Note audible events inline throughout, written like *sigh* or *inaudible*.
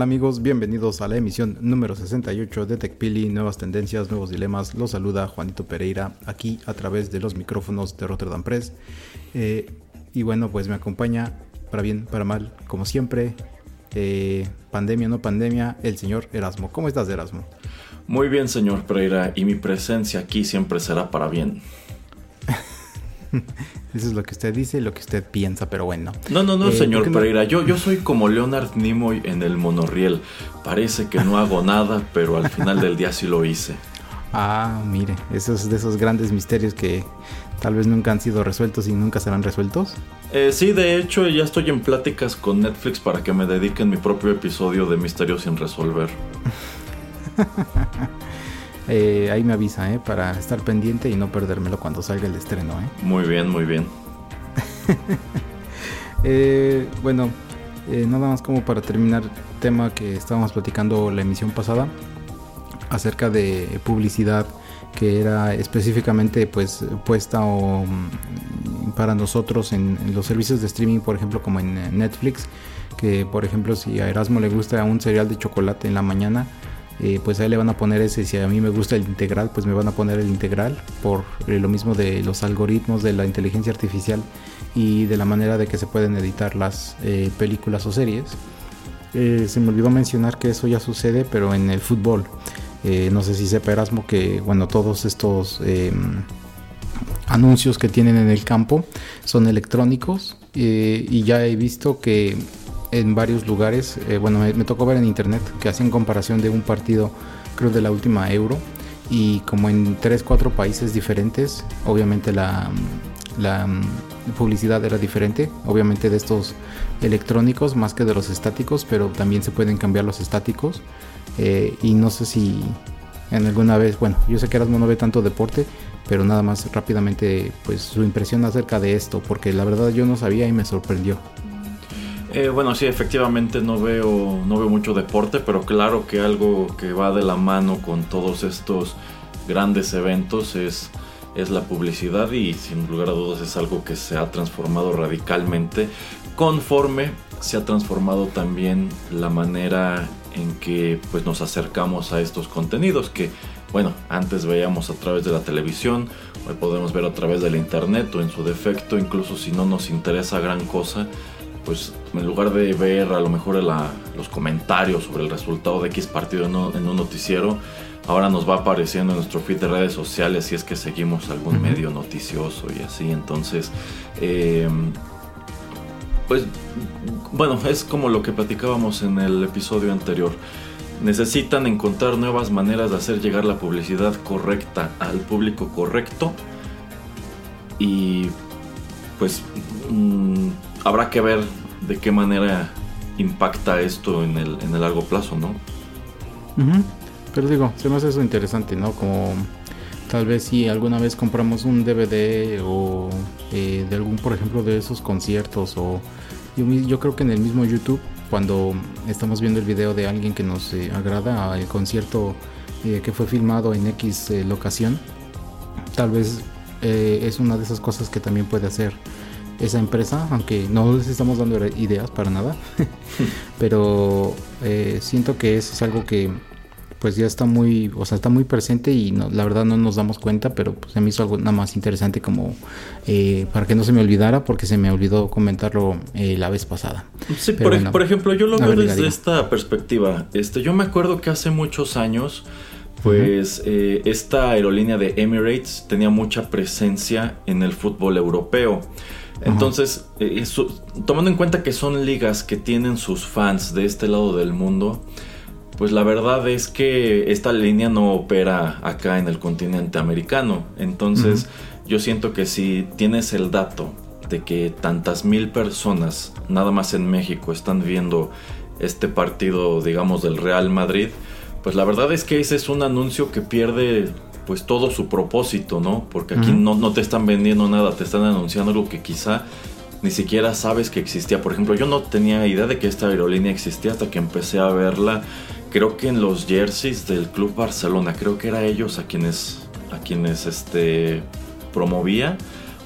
Tal amigos? Bienvenidos a la emisión número 68 de TechPili, Nuevas Tendencias, Nuevos Dilemas. Los saluda Juanito Pereira aquí a través de los micrófonos de Rotterdam Press. Eh, y bueno, pues me acompaña, para bien, para mal, como siempre, eh, pandemia no pandemia, el señor Erasmo. ¿Cómo estás, Erasmo? Muy bien, señor Pereira, y mi presencia aquí siempre será para bien. *laughs* Eso es lo que usted dice y lo que usted piensa, pero bueno. No, no, no, eh, señor Pereira. Yo, yo soy como Leonard Nimoy en el monorriel. Parece que no hago nada, pero al final del día sí lo hice. Ah, mire, esos de esos grandes misterios que tal vez nunca han sido resueltos y nunca serán resueltos. Eh, sí, de hecho ya estoy en pláticas con Netflix para que me dediquen mi propio episodio de Misterios sin resolver. *laughs* Eh, ahí me avisa, ¿eh? Para estar pendiente y no perdérmelo cuando salga el estreno, ¿eh? Muy bien, muy bien. *laughs* Eh, bueno, nada más como para terminar tema que estábamos platicando la emisión pasada acerca de publicidad que era específicamente pues puesta o, mm, para nosotros en, los servicios de streaming, por ejemplo, como en Netflix, que por ejemplo si a Erasmo le gusta un cereal de chocolate en la mañana, eh, pues ahí le van a poner ese. Si a mí me gusta el integral, pues me van a poner el integral por eh, lo mismo de los algoritmos de la inteligencia artificial y de la manera de que se pueden editar las eh, películas o series. se me olvidó mencionar que eso ya sucede, pero en el fútbol. no sé si sepa Erasmo que, bueno, todos estos em, anuncios que tienen en el campo son electrónicos y ya he visto que en varios lugares. Eh, bueno, me, tocó ver en internet que hacían comparación de un partido, creo de la última Euro, y como en 3, 4 países diferentes, obviamente la, la mm, publicidad era diferente, obviamente de estos electrónicos más que de los estáticos, pero también se pueden cambiar los estáticos. Eh, y no sé si en alguna vez, bueno, yo sé que Erasmo no ve tanto deporte, pero nada más rápidamente, pues su impresión acerca de esto, porque la verdad yo no sabía y me sorprendió. Eh, bueno, sí, efectivamente no veo, no veo mucho deporte, pero claro que algo que va de la mano con todos estos grandes eventos es, es la publicidad y sin lugar a dudas es algo que se ha transformado radicalmente conforme se ha transformado también la manera en que pues, nos acercamos a estos contenidos que bueno, antes veíamos a través de la televisión, hoy podemos ver a través del internet o en su defecto, incluso si no nos interesa gran cosa, pues en lugar de ver a lo mejor los comentarios sobre el resultado de X partido en un, noticiero, ahora nos va apareciendo en nuestro feed de redes sociales si es que seguimos algún medio noticioso y así. Entonces, em, pues bueno, es como lo que platicábamos en el episodio anterior. Necesitan encontrar nuevas maneras de hacer llegar la publicidad correcta al público correcto y pues mm, habrá que ver de qué manera impacta esto en el, en el largo plazo, ¿no? Pero digo, se me hace eso interesante, ¿no? Como tal vez si alguna vez compramos un DVD o eh, de algún, por ejemplo, de esos conciertos o yo, creo que en el mismo YouTube, cuando estamos viendo el video de alguien que nos eh, agrada, el concierto eh, que fue filmado en X locación, tal vez es una de esas cosas que también puede hacer esa empresa, aunque no les estamos dando ideas para nada, *laughs* pero eh, siento que eso es algo que pues ya está muy, o sea, está muy presente y la verdad no nos damos cuenta, pero pues se me hizo algo nada más interesante como eh, para que no se me olvidara, porque se me olvidó comentarlo eh, la vez pasada. Sí, por, ejemplo, yo lo veo desde esta perspectiva. Este, yo me acuerdo que hace muchos años pues eh, esta aerolínea de Emirates tenía mucha presencia en el fútbol europeo. Entonces, eh, tomando en cuenta que son ligas que tienen sus fans de este lado del mundo, pues la verdad es que esta línea no opera acá en el continente americano. Entonces, yo siento que si tienes el dato de que tantas mil personas nada más en México están viendo este partido, digamos, del Real Madrid, pues la verdad es que ese es un anuncio que pierde pues todo su propósito, ¿no? Porque aquí no, no te están vendiendo nada, te están anunciando algo que quizá ni siquiera sabes que existía. Por ejemplo, yo no tenía idea de que esta aerolínea existía hasta que empecé a verla creo que en los jerseys del Club Barcelona, creo que era ellos a quienes, a quienes este, promovía,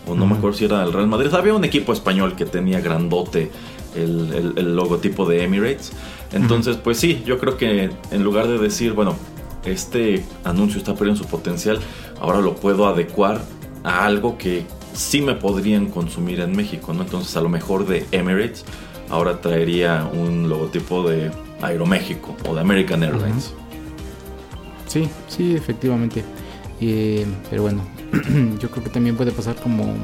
o no me acuerdo si era el Real Madrid. Había un equipo español que tenía grandote el, logotipo de Emirates. Entonces, pues sí, yo creo que en lugar de decir, bueno, este anuncio está perdiendo su potencial, ahora lo puedo adecuar a algo que sí me podrían consumir en México, ¿no? Entonces, a lo mejor de Emirates, ahora traería un logotipo de Aeroméxico o de American Airlines. Sí, sí, efectivamente. pero bueno, *clears throat* yo creo que también puede pasar como,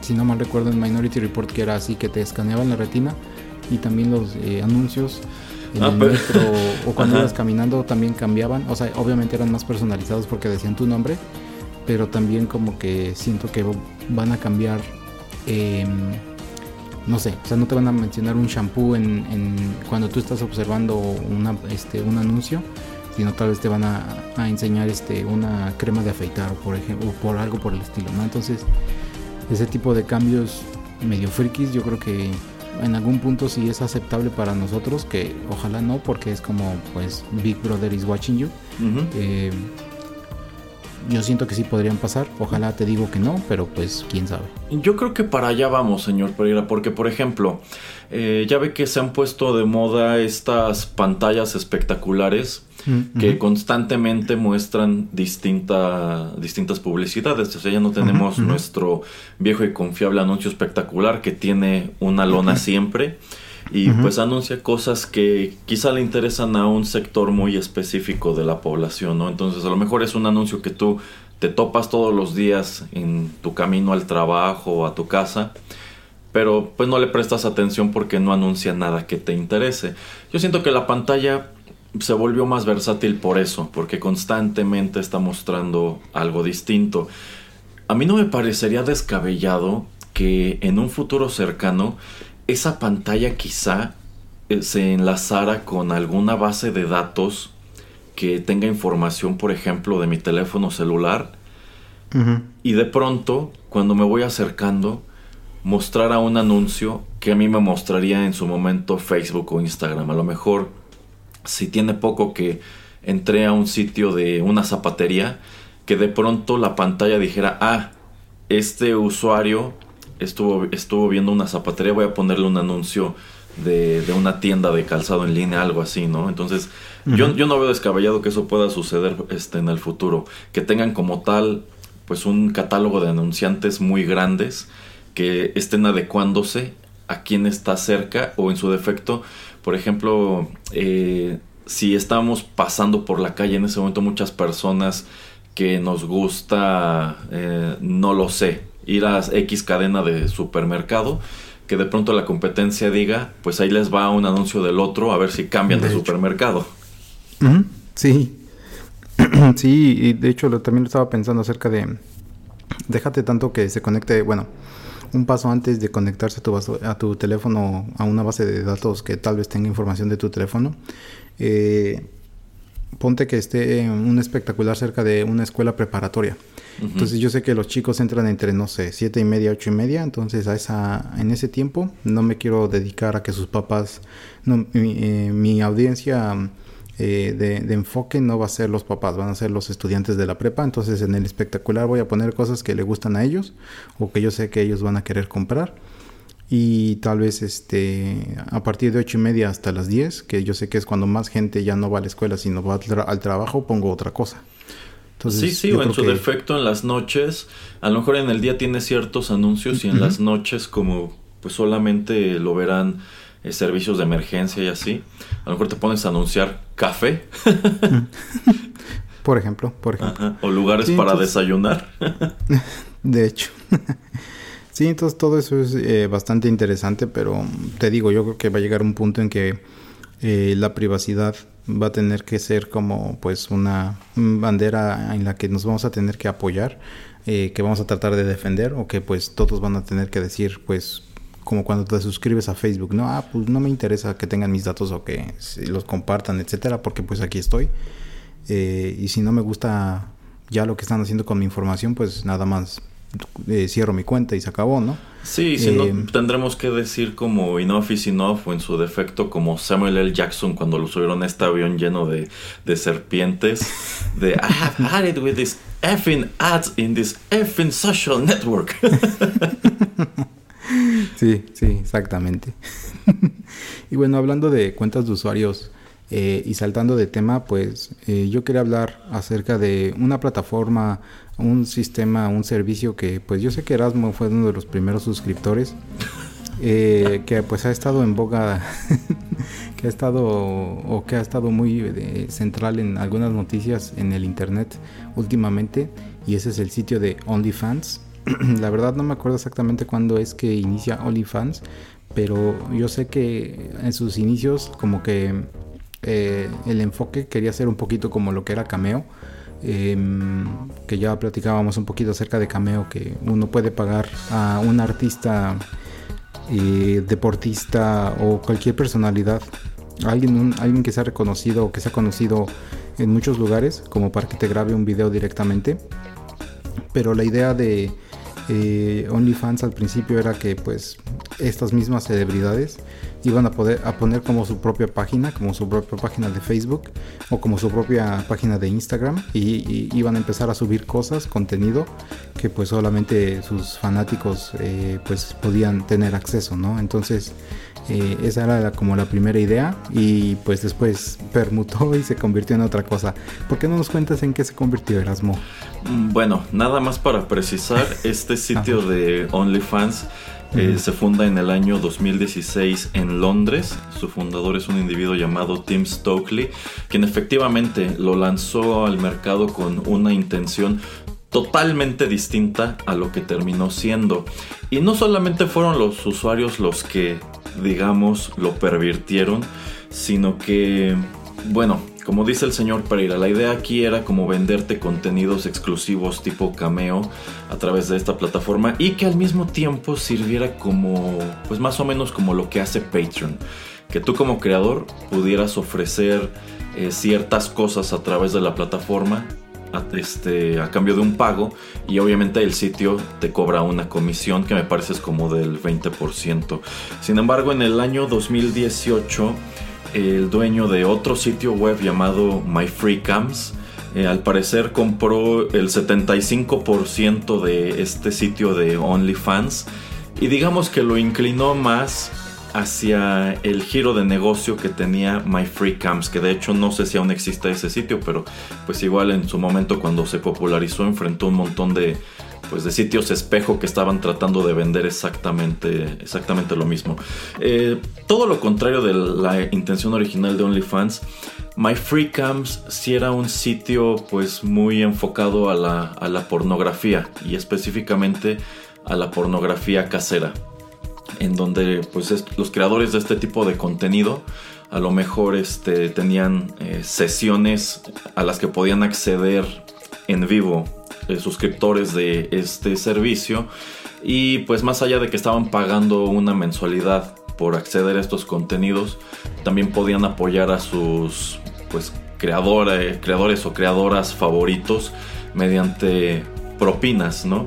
si no mal recuerdo en Minority Report, que era así, que te escaneaban la retina y también los eh, anuncios en ah, el metro o cuando ibas caminando también cambiaban. O sea, obviamente eran más personalizados porque decían tu nombre, pero también como que siento que van a cambiar. Eh, no sé, o sea, no te van a mencionar un shampoo en, cuando tú estás observando una, este, un anuncio, sino tal vez te van a, enseñar este, una crema de afeitar, por ejemplo, o por algo por el estilo, ¿no? Entonces, ese tipo de cambios medio frikis, yo creo que en algún punto sí es aceptable para nosotros, que ojalá no, porque es como, pues, Big Brother is watching you yo siento que sí podrían pasar. Ojalá te digo que no, pero pues quién sabe. Yo creo que para allá vamos, señor Pereira, porque por ejemplo, eh, ya ve que se han puesto de moda estas pantallas espectaculares mm, que constantemente muestran distinta, distintas publicidades. O sea, ya no tenemos nuestro viejo y confiable anuncio espectacular que tiene una lona *laughs* siempre y pues anuncia cosas que quizá le interesan a un sector muy específico de la población, ¿no? Entonces a lo mejor es un anuncio que tú te topas todos los días en tu camino al trabajo o a tu casa, pero pues no le prestas atención porque no anuncia nada que te interese. Yo siento que la pantalla se volvió más versátil por eso, porque constantemente está mostrando algo distinto. A mí no me parecería descabellado que en un futuro cercano esa pantalla quizá eh, se enlazara con alguna base de datos que tenga información, por ejemplo, de mi teléfono celular. Y de pronto, cuando me voy acercando, mostrara un anuncio que a mí me mostraría en su momento Facebook o Instagram. A lo mejor, si tiene poco que entré a un sitio de una zapatería, que de pronto la pantalla dijera, ah, este usuario estuvo, estuvo viendo una zapatería, voy a ponerle un anuncio de, una tienda de calzado en línea, algo así, ¿no? Entonces, yo, yo, no veo descabellado que eso pueda suceder este, en el futuro. Que tengan como tal, pues un catálogo de anunciantes muy grandes que estén adecuándose a quien está cerca o en su defecto, por ejemplo, eh, si estamos pasando por la calle en ese momento muchas personas que nos gusta, eh, no lo sé, ir a X cadena de supermercado, que de pronto la competencia diga, pues ahí les va un anuncio del otro a ver si cambian de, supermercado. Sí. *clears throat* sí, y de hecho también lo estaba pensando acerca de, déjate tanto que se conecte, bueno, un paso antes de conectarse a tu, a tu teléfono a una base de datos que tal vez tenga información de tu teléfono. Eh, ponte que esté un espectacular cerca de una escuela preparatoria. Entonces yo sé que los chicos entran entre, no sé, siete y media, ocho y media. Entonces a esa, en ese tiempo no me quiero dedicar a que sus papás, no, mi, eh, audiencia eh, de, enfoque no va a ser los papás, van a ser los estudiantes de la prepa. Entonces en el espectacular voy a poner cosas que le gustan a ellos o que yo sé que ellos van a querer comprar. Y tal vez este a partir de ocho y media hasta las 10, que yo sé que es cuando más gente ya no va a la escuela, sino va al trabajo, pongo otra cosa sí, sí, o en su defecto en las noches. A lo mejor en el día tiene ciertos anuncios y en las noches como pues solamente lo verán eh, servicios de emergencia y así. A lo mejor te pones a anunciar café. *laughs* Por ejemplo, por ejemplo. O lugares para desayunar. *laughs* de hecho. *laughs* sí, entonces todo eso es eh, bastante interesante, pero te digo, yo creo que va a llegar un punto en que eh, la privacidad va a tener que ser como pues una bandera en la que nos vamos a tener que apoyar, eh, que vamos a tratar de defender o que pues todos van a tener que decir pues como cuando te suscribes a Facebook, no, ah, pues no me interesa que tengan mis datos o que los compartan, etcétera, porque pues aquí estoy. Eh, y si no me gusta ya lo que están haciendo con mi información, pues nada más eh, cierro mi cuenta y se acabó, ¿no? Sí, si no, eh, tendremos que decir como enough is enough o en su defecto como Samuel L. Jackson cuando lo subieron a este avión lleno de, de serpientes de I have had it with this effing ads in this effing social network. *laughs* Sí, sí, exactamente. *laughs* y bueno, hablando de cuentas de usuarios eh, y saltando de tema, pues eh, yo quería hablar acerca de una plataforma, un sistema, un servicio que pues yo sé que Erasmo fue uno de los primeros suscriptores. Eh, que pues ha estado en boga, *laughs* que ha estado o que ha estado muy central en algunas noticias en el internet últimamente y ese es el sitio de OnlyFans. *clears throat* la verdad no me acuerdo exactamente cuándo es que inicia OnlyFans, pero yo sé que en sus inicios como que eh, el enfoque quería ser un poquito como lo que era Cameo. Em, que ya platicábamos un poquito acerca de Cameo, que uno puede pagar a un artista, eh, deportista o cualquier personalidad, alguien, alguien que sea reconocido o que sea conocido en muchos lugares, como para que te grabe un video directamente. Pero la idea de, eh, OnlyFans al principio era que pues estas mismas celebridades iban a poder a poner como su propia página, como su propia página de Facebook o como su propia página de Instagram y, iban a empezar a subir cosas, contenido que pues solamente sus fanáticos eh, pues podían tener acceso, ¿no? Entonces eh, esa era como la primera idea y pues después permutó y se convirtió en otra cosa. ¿Por qué no nos cuentas en qué se convirtió Erasmo? Mm, bueno, nada más para precisar, *laughs* este sitio de OnlyFans eh, se funda en el año 2016 en Londres. Su fundador es un individuo llamado Tim Stokely, quien efectivamente lo lanzó al mercado con una intención totalmente distinta a lo que terminó siendo. Y no solamente fueron los usuarios los que digamos, lo pervirtieron, sino que, bueno, como dice el señor Pereira, la idea aquí era como venderte contenidos exclusivos tipo cameo a través de esta plataforma y que al mismo tiempo sirviera como, pues más o menos como lo que hace Patreon. Que tú como creador pudieras ofrecer eh, ciertas cosas a través de la plataforma a, este, a cambio de un pago y obviamente el sitio te cobra una comisión que me parece es como del 20%. Sin embargo, en el año 2018, el dueño de otro sitio web llamado MyFreeCams, eh, al parecer compró el 75% de este sitio de OnlyFans y digamos que lo inclinó más hacia el giro de negocio que tenía MyFreeCams, que de hecho no sé si aún existe ese sitio, pero pues igual en su momento cuando se popularizó enfrentó un montón de pues de sitios espejo que estaban tratando de vender exactamente, exactamente lo mismo. Eh, todo lo contrario de la intención original de OnlyFans, MyFreeCams sí era un sitio pues muy enfocado a la, a la pornografía y específicamente a la pornografía casera en donde pues los creadores de este tipo de contenido a lo mejor este, tenían eh, sesiones a las que podían acceder en vivo eh, suscriptores de este servicio. Y pues más allá de que estaban pagando una mensualidad por acceder a estos contenidos también podían apoyar a sus pues creadores, creadores o creadoras favoritos mediante propinas no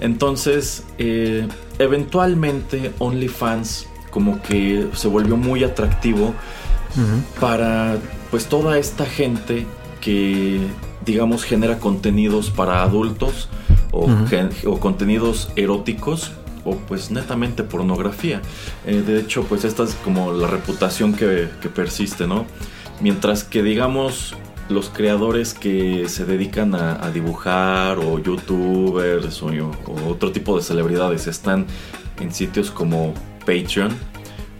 entonces eh, eventualmente OnlyFans como que se volvió muy atractivo para pues toda esta gente que digamos genera contenidos para adultos o, contenidos eróticos o pues netamente pornografía. Eh, de hecho pues esta es como la reputación que, persiste, ¿no? Mientras que digamos los creadores que se dedican a, dibujar o youtubers o, otro tipo de celebridades están en sitios como Patreon,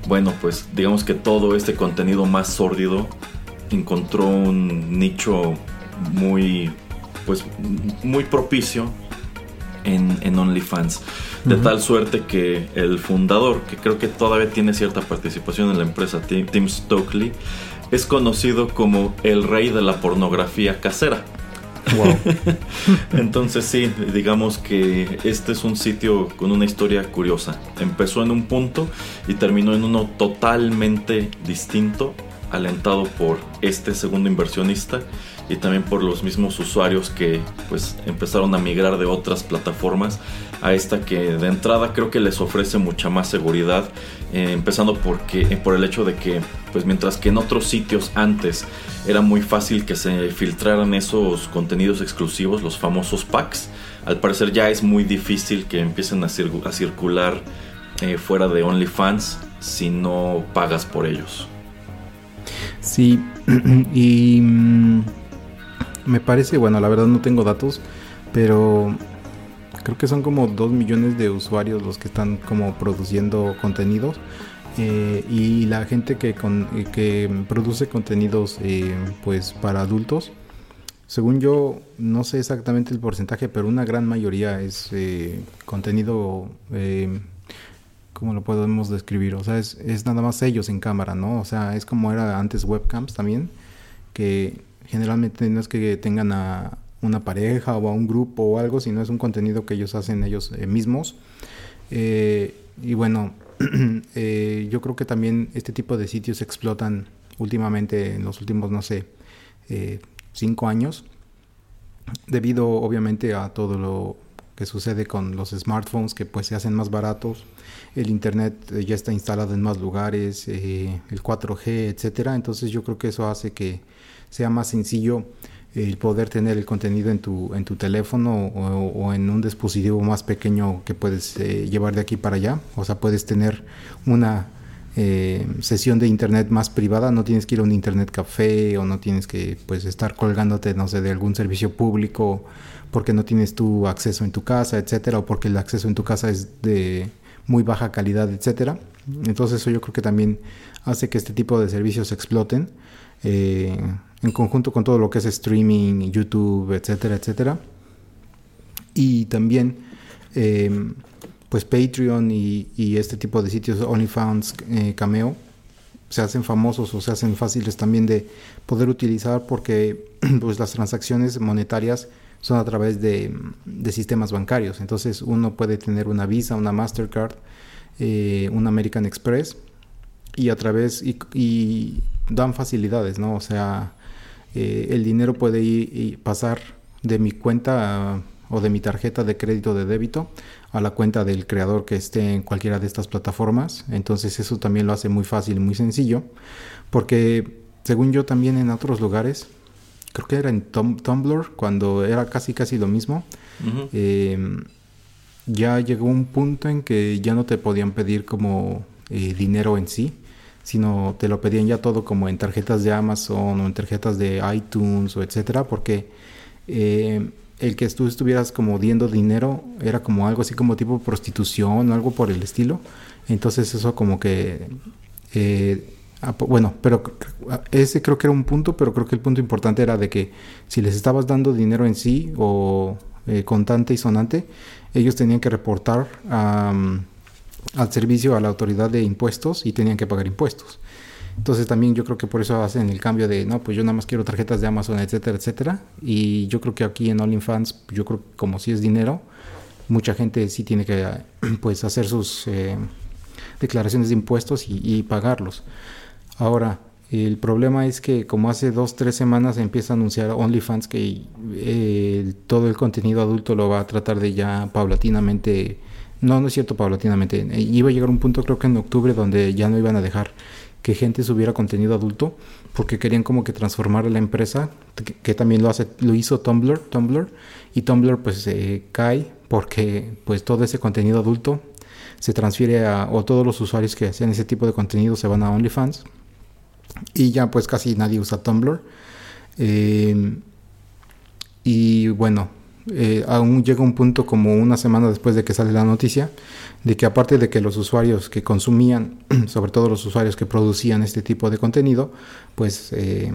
bueno, pues digamos que todo este contenido más sórdido encontró un nicho muy, pues, muy propicio en, OnlyFans. De tal suerte que el fundador, que creo que todavía tiene cierta participación en la empresa, Tim Stokely, es conocido como el rey de la pornografía casera. *laughs* Entonces sí, digamos que este es un sitio con una historia curiosa. Empezó en un punto y terminó en uno totalmente distinto, alentado por este segundo inversionista y también por los mismos usuarios que pues empezaron a migrar de otras plataformas a esta que de entrada creo que les ofrece mucha más seguridad eh, empezando porque eh, por el hecho de que pues mientras que en otros sitios antes era muy fácil que se filtraran esos contenidos exclusivos los famosos packs al parecer ya es muy difícil que empiecen a, circular eh, fuera de OnlyFans si no pagas por ellos. Sí *clears throat* y mm, me parece, bueno, la verdad no tengo datos, pero creo que son como 2 millones de usuarios los que están como produciendo contenidos. Eh, y la gente que, eh, que produce contenidos eh, pues para adultos, según yo, no sé exactamente el porcentaje, pero una gran mayoría es contenido, ¿cómo lo podemos describir? O sea, es, es nada más ellos en cámara, ¿no? O sea, es como era antes webcams también, que generalmente no es que tengan a una pareja o a un grupo o algo, sino es un contenido que ellos hacen ellos eh, mismos. Eh, y bueno, *clears throat* eh, yo creo que también este tipo de sitios explotan últimamente en los últimos, no sé, cinco años, debido obviamente a todo lo que sucede con los smartphones que pues se hacen más baratos, el internet ya está instalado en más lugares, el 4G, etcétera. Entonces yo creo que eso hace que sea más sencillo el poder tener el contenido en tu, en tu teléfono o, en un dispositivo más pequeño que puedes eh, llevar de aquí para allá. O sea, puedes tener una eh, sesión de internet más privada, no tienes que ir a un internet café o no tienes que pues estar colgándote, no sé, de algún servicio público porque no tienes tu acceso en tu casa, etcétera, o porque el acceso en tu casa es de muy baja calidad, etcétera. Entonces eso yo creo que también hace que este tipo de servicios exploten. Eh, en conjunto con todo lo que es streaming, YouTube, etcétera, etcétera. Y también, em, pues Patreon y, este tipo de sitios, OnlyFans, eh, Cameo, se hacen famosos o se hacen fáciles también de poder utilizar porque *clears throat* pues las transacciones monetarias son a través de, sistemas bancarios. Entonces uno puede tener una Visa, una Mastercard, eh, un American Express y a través y dan facilidades, ¿no? O sea, eh, el dinero puede ir y pasar de mi cuenta o de mi tarjeta de crédito de débito a la cuenta del creador que esté en cualquiera de estas plataformas. Entonces eso también lo hace muy fácil y muy sencillo. Porque según yo también en otros lugares, creo que era en Tumblr, cuando era casi casi lo mismo, em, ya llegó un punto en que ya no te podían pedir como eh, dinero en sí, sino te lo pedían ya todo como en tarjetas de Amazon o en tarjetas de iTunes o etcétera, porque eh, el que tú estuvieras como diendo dinero era como algo así como tipo prostitución o algo por el estilo. Entonces eso como que... Eh, bueno, pero ese creo que era un punto, pero creo que el punto importante era de que si les estabas dando dinero en sí o eh, contante y sonante, ellos tenían que reportar al servicio a la autoridad de impuestos y tenían que pagar impuestos. Entonces también yo creo que por eso hacen el cambio de, no, pues yo nada más quiero tarjetas de Amazon, etcétera, etcétera. Y yo creo que aquí en OnlyFans, yo creo que como si es dinero, mucha gente sí tiene que *clears throat* pues hacer sus eh, declaraciones de impuestos y, pagarlos. Ahora, el problema es que como hace dos, tres semanas empieza a anunciar OnlyFans que eh, todo el contenido adulto lo va a tratar de ya paulatinamente no, no es cierto, paulatinamente. Eh, iba a llegar un punto, creo que en octubre, donde ya no iban a dejar que gente subiera contenido adulto, porque querían como que transformar la empresa, que, también lo hace, lo hizo Tumblr, Tumblr, y Tumblr pues se cae porque pues todo ese contenido adulto se transfiere a, o todos los usuarios que hacían ese tipo de contenido se van a OnlyFans, y ya pues casi nadie usa Tumblr. Eh, y bueno, eh, aún llega un punto como una semana después de que sale la noticia, de que aparte de que los usuarios que consumían, *clears throat* sobre todo los usuarios que producían este tipo de contenido, pues eh,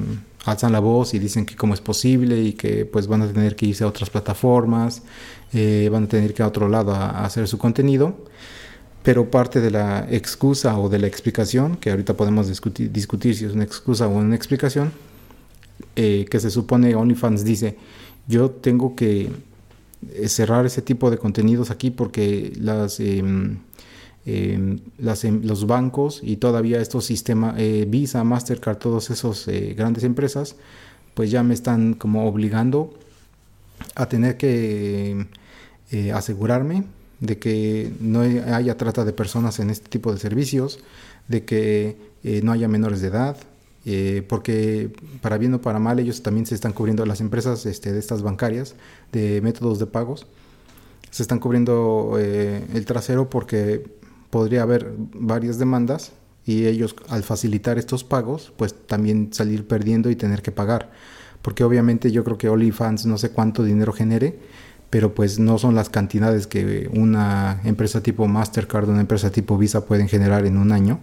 alzan la voz y dicen que cómo es posible y que pues van a tener que irse a otras plataformas, eh, van a tener que ir a otro lado a, hacer su contenido. Pero parte de la excusa o de la explicación, que ahorita podemos discutir, discutir si es una excusa o una explicación, que se supone OnlyFans dice, yo tengo que eh, cerrar ese tipo de contenidos aquí porque las, em, em, em, los bancos y todavía estos sistemas, eh, Visa, Mastercard, todas esas eh, grandes empresas, pues ya me están como obligando a tener que asegurarme de que no haya trata de personas en este tipo de servicios, de que no haya menores de edad, eh, porque para bien o para mal ellos también se están cubriendo, las empresas este, de estas bancarias, de métodos de pagos, se están cubriendo eh, el trasero porque podría haber varias demandas y ellos al facilitar estos pagos, pues también salir perdiendo y tener que pagar. Porque obviamente yo creo que OnlyFans no sé cuánto dinero genere, pero pues no son las cantidades que una empresa tipo Mastercard, una empresa tipo Visa pueden generar en un año.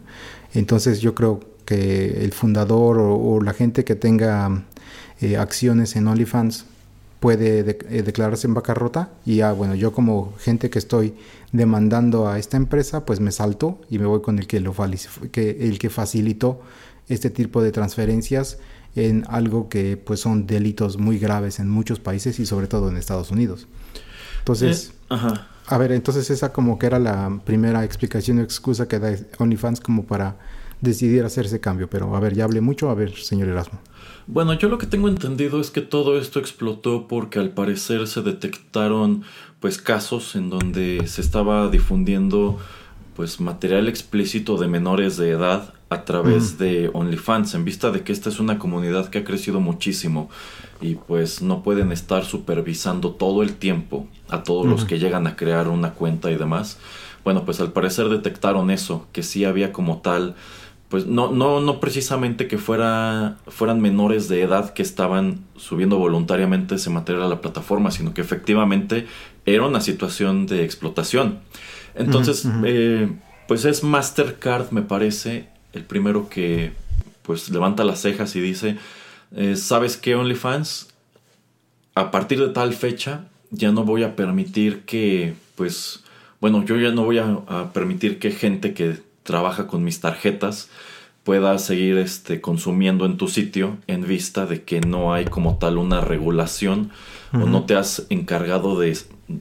Entonces yo creo que el fundador o, la gente que tenga eh, acciones en OnlyFans puede eh, declararse en bancarrota y ya bueno yo como gente que estoy demandando a esta empresa pues me salto y me voy con el que lo que el que facilitó este tipo de transferencias en algo que pues son delitos muy graves en muchos países y sobre todo en Estados Unidos. Entonces eh, a ver entonces esa como que era la primera explicación o excusa que da OnlyFans como para decidir hacer ese cambio. Pero a ver, ya hablé mucho. A ver, señor Erasmo. Bueno, yo lo que tengo entendido es que todo esto explotó porque al parecer se detectaron pues casos en donde se estaba difundiendo pues material explícito de menores de edad a través de OnlyFans en vista de que esta es una comunidad que ha crecido muchísimo y pues no pueden estar supervisando todo el tiempo a todos los que llegan a crear una cuenta y demás. Bueno, pues al parecer detectaron eso, que sí había como tal pues no, no, no precisamente que fuera, fueran menores de edad que estaban subiendo voluntariamente ese material a la plataforma, sino que efectivamente era una situación de explotación. Entonces, eh, pues es Mastercard, me parece, el primero que pues levanta las cejas y dice, eh, ¿sabes qué, OnlyFans? A partir de tal fecha ya no voy a permitir que, pues, bueno, yo ya no voy a permitir que gente que trabaja con mis tarjetas pueda seguir este, consumiendo en tu sitio en vista de que no hay como tal una regulación o no te has encargado de,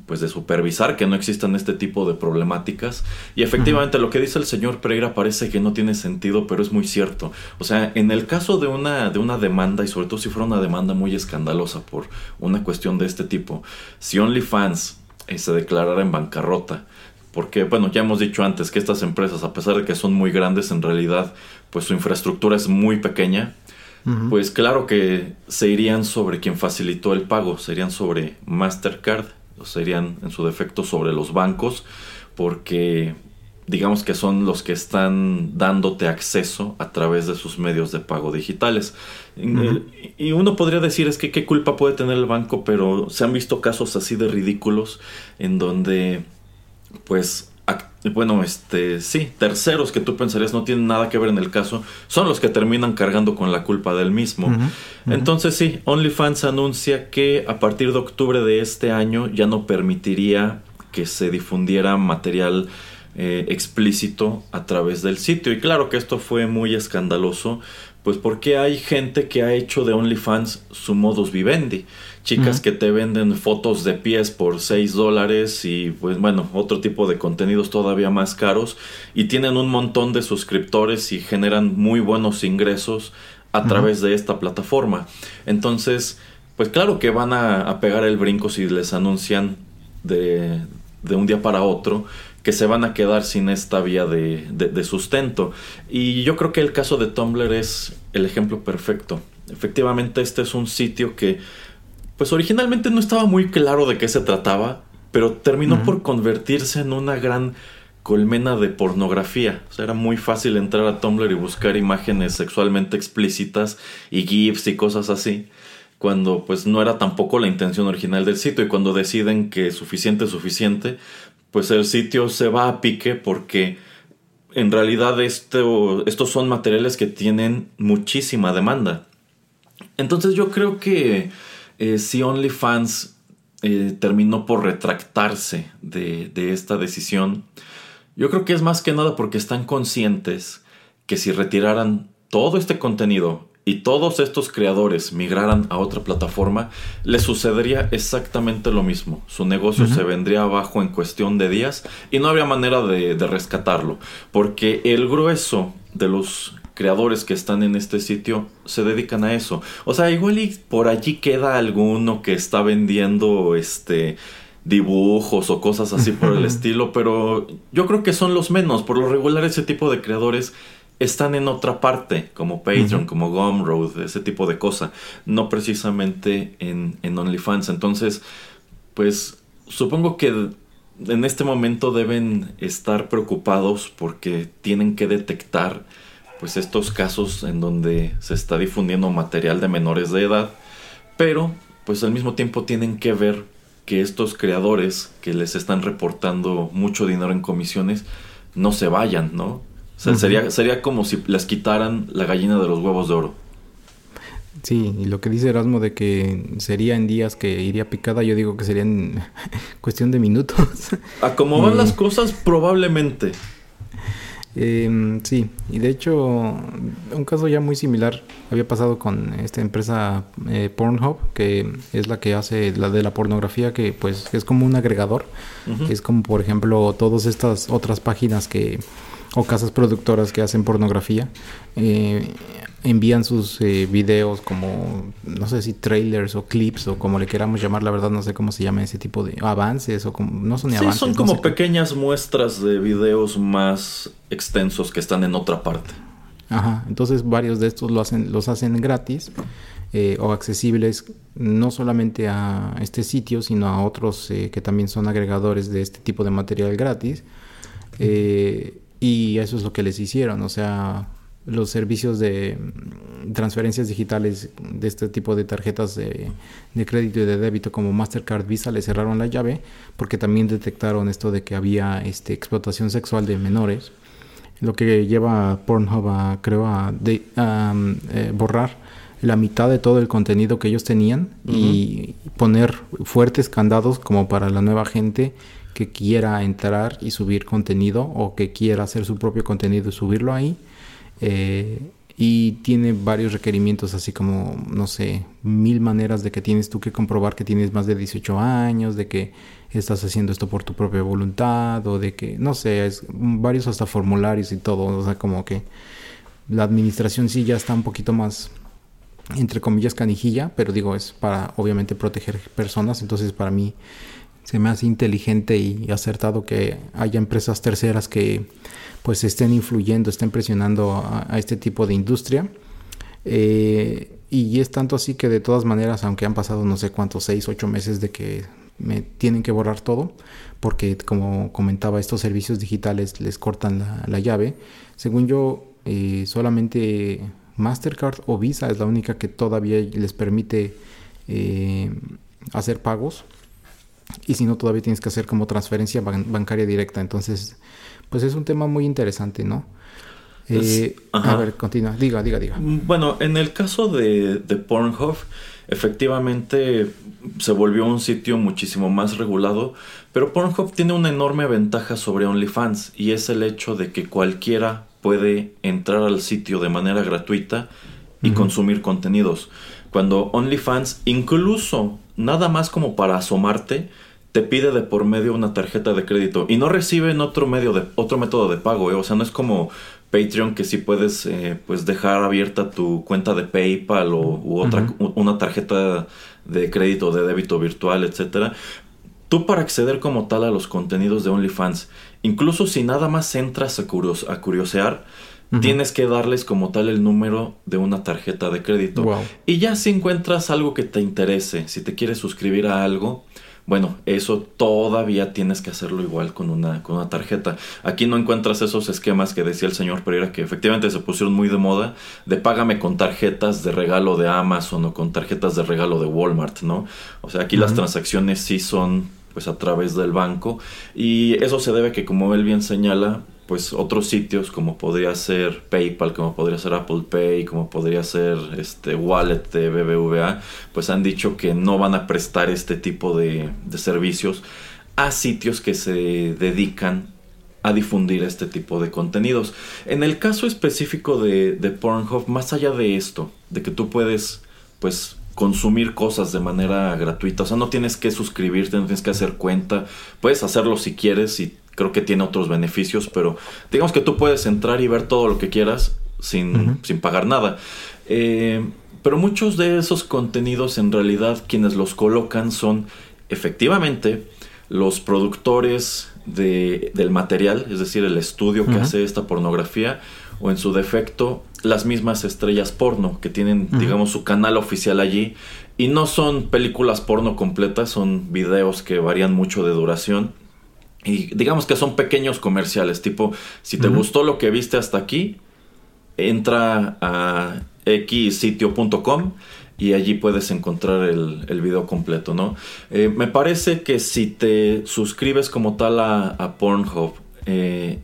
pues, de supervisar que no existan este tipo de problemáticas. Y efectivamente lo que dice el señor Pereira parece que no tiene sentido, pero es muy cierto. O sea, en el caso de una, de una demanda, y sobre todo si fuera una demanda muy escandalosa por una cuestión de este tipo, si OnlyFans eh, se declarara en bancarrota, porque, bueno, ya hemos dicho antes que estas empresas, a pesar de que son muy grandes, en realidad, pues su infraestructura es muy pequeña. Pues claro que se irían sobre quien facilitó el pago, serían sobre Mastercard, o serían en su defecto sobre los bancos, porque digamos que son los que están dándote acceso a través de sus medios de pago digitales. Y uno podría decir es que qué culpa puede tener el banco, pero se han visto casos así de ridículos en donde pues bueno, este, sí, terceros que tú pensarías no tienen nada que ver en el caso, son los que terminan cargando con la culpa del mismo. Entonces sí, OnlyFans anuncia que a partir de octubre de este año ya no permitiría que se difundiera material eh, explícito a través del sitio. Y claro que esto fue muy escandaloso, pues porque hay gente que ha hecho de OnlyFans su modus vivendi chicas que te venden fotos de pies por 6 dólares y pues bueno, otro tipo de contenidos todavía más caros y tienen un montón de suscriptores y generan muy buenos ingresos a través de esta plataforma. Entonces, pues claro que van a, pegar el brinco si les anuncian de, de, un día para otro que se van a quedar sin esta vía de, de sustento. Y yo creo que el caso de Tumblr es el ejemplo perfecto. Efectivamente, este es un sitio que pues originalmente no estaba muy claro de qué se trataba, pero terminó por convertirse en una gran colmena de pornografía. O sea, era muy fácil entrar a Tumblr y buscar imágenes sexualmente explícitas y GIFs y cosas así. Cuando pues no era tampoco la intención original del sitio y cuando deciden que suficiente es suficiente, pues el sitio se va a pique porque en realidad esto, estos son materiales que tienen muchísima demanda. Entonces yo creo que eh, si OnlyFans eh, terminó por retractarse de, de esta decisión, yo creo que es más que nada porque están conscientes que si retiraran todo este contenido y todos estos creadores migraran a otra plataforma, les sucedería exactamente lo mismo. Su negocio se vendría abajo en cuestión de días y no habría manera de, de, rescatarlo. Porque el grueso de los creadores que están en este sitio se dedican a eso. O sea, igual y por allí queda alguno que está vendiendo este dibujos o cosas así por el *laughs* estilo, pero yo creo que son los menos. Por lo regular ese tipo de creadores están en otra parte, como Patreon, como Gumroad, ese tipo de cosa, no precisamente en, en OnlyFans. Entonces, pues supongo que en este momento deben estar preocupados porque tienen que detectar pues estos casos en donde se está difundiendo material de menores de edad, pero pues al mismo tiempo tienen que ver que estos creadores que les están reportando mucho dinero en comisiones no se vayan, ¿no? sería, sería como si les quitaran la gallina de los huevos de oro. Sí, y lo que dice Erasmo de que sería en días que iría picada, yo digo que sería en *laughs* cuestión de minutos. A cómo van las cosas, probablemente. Eh, sí, y de hecho, un caso ya muy similar había pasado con esta empresa eh, Pornhub, que es la que hace la de la pornografía, que pues es como un agregador, es como por ejemplo todas estas otras páginas que o casas productoras que hacen pornografía. Eh, envían sus eh, videos como no sé si trailers o clips o como le queramos llamar la verdad no sé cómo se llama ese tipo de avances o como no son ni sí, avances son como pequeñas muestras de videos más extensos que están en otra parte. Ajá entonces varios de estos lo hacen los hacen gratis eh, o accesibles no solamente a este sitio sino a otros eh, que también son agregadores de este tipo de material gratis eh, y eso es lo que les hicieron, o sea, los servicios de mm, transferencias digitales de este tipo de tarjetas de, crédito y de débito como Mastercard Visa le cerraron la llave porque también detectaron esto de que había este, explotación sexual de menores, lo que lleva a Pornhub a, creo, a, de, eh, borrar la mitad de todo el contenido que ellos tenían y poner fuertes candados como para la nueva gente que quiera entrar y subir contenido o que quiera hacer su propio contenido y subirlo ahí. Eh, y tiene varios requerimientos, así como, no sé, mil maneras de que tienes tú que comprobar que tienes más de 18 años, de que estás haciendo esto por tu propia voluntad, o de que, no sé, es varios hasta formularios y todo, o sea, como que la administración sí ya está un poquito más, entre comillas, canijilla, pero digo, es para obviamente proteger personas, entonces para mí se me hace inteligente y acertado que haya empresas terceras que pues estén influyendo, estén presionando a, este tipo de industria. Eh, y es tanto así que de todas maneras, aunque han pasado no sé cuántos, seis, ocho meses de que me tienen que borrar todo, porque como comentaba, estos servicios digitales les cortan la, llave. Según yo, eh, solamente Mastercard o Visa es la única que todavía les permite eh, hacer pagos y si no todavía tienes que hacer como transferencia bancaria directa. Entonces, pues es un tema muy interesante, ¿no? Eh, a ver, continúa, diga, diga, diga. Mm, bueno, en el caso de, de Pornhub, efectivamente se volvió un sitio muchísimo más regulado, pero Pornhub tiene una enorme ventaja sobre OnlyFans y es el hecho de que cualquiera puede entrar al sitio de manera gratuita y consumir contenidos. Cuando OnlyFans, incluso nada más como para asomarte, te pide de por medio una tarjeta de crédito y no reciben otro medio de otro método de pago, ¿eh? o sea, no es como Patreon que sí puedes eh, pues dejar abierta tu cuenta de PayPal o u otra una tarjeta de crédito de débito virtual, etcétera. Tú para acceder como tal a los contenidos de OnlyFans, incluso si nada más entras a, a curiosear, tienes que darles como tal el número de una tarjeta de crédito. Y ya si encuentras algo que te interese, si te quieres suscribir a algo, bueno, eso todavía tienes que hacerlo igual con una, con una tarjeta. Aquí no encuentras esos esquemas que decía el señor Pereira que efectivamente se pusieron muy de moda de págame con tarjetas de regalo de Amazon o con tarjetas de regalo de Walmart, ¿no? O sea, aquí las transacciones sí son pues a través del banco y eso se debe a que como él bien señala pues otros sitios como podría ser PayPal, como podría ser Apple Pay, como podría ser este Wallet de BBVA, pues han dicho que no van a prestar este tipo de, servicios a sitios que se dedican a difundir este tipo de contenidos. En el caso específico de, de Pornhub, más allá de esto, de que tú puedes pues consumir cosas de manera gratuita. O sea, no tienes que suscribirte, no tienes que hacer cuenta. Puedes hacerlo si quieres y creo que tiene otros beneficios, pero digamos que tú puedes entrar y ver todo lo que quieras sin, sin pagar nada. Eh, pero muchos de esos contenidos en realidad quienes los colocan son efectivamente los productores de, del material, es decir, el estudio que hace esta pornografía, o en su defecto las mismas estrellas porno que tienen, digamos, su canal oficial allí. Y no son películas porno completas, son videos que varían mucho de duración. Y digamos que son pequeños comerciales, tipo, si te gustó lo que viste hasta aquí, entra a xsitio.com y allí puedes encontrar el, el video completo, ¿no? Eh, me parece que si te suscribes como tal a, a Pornhub, eh,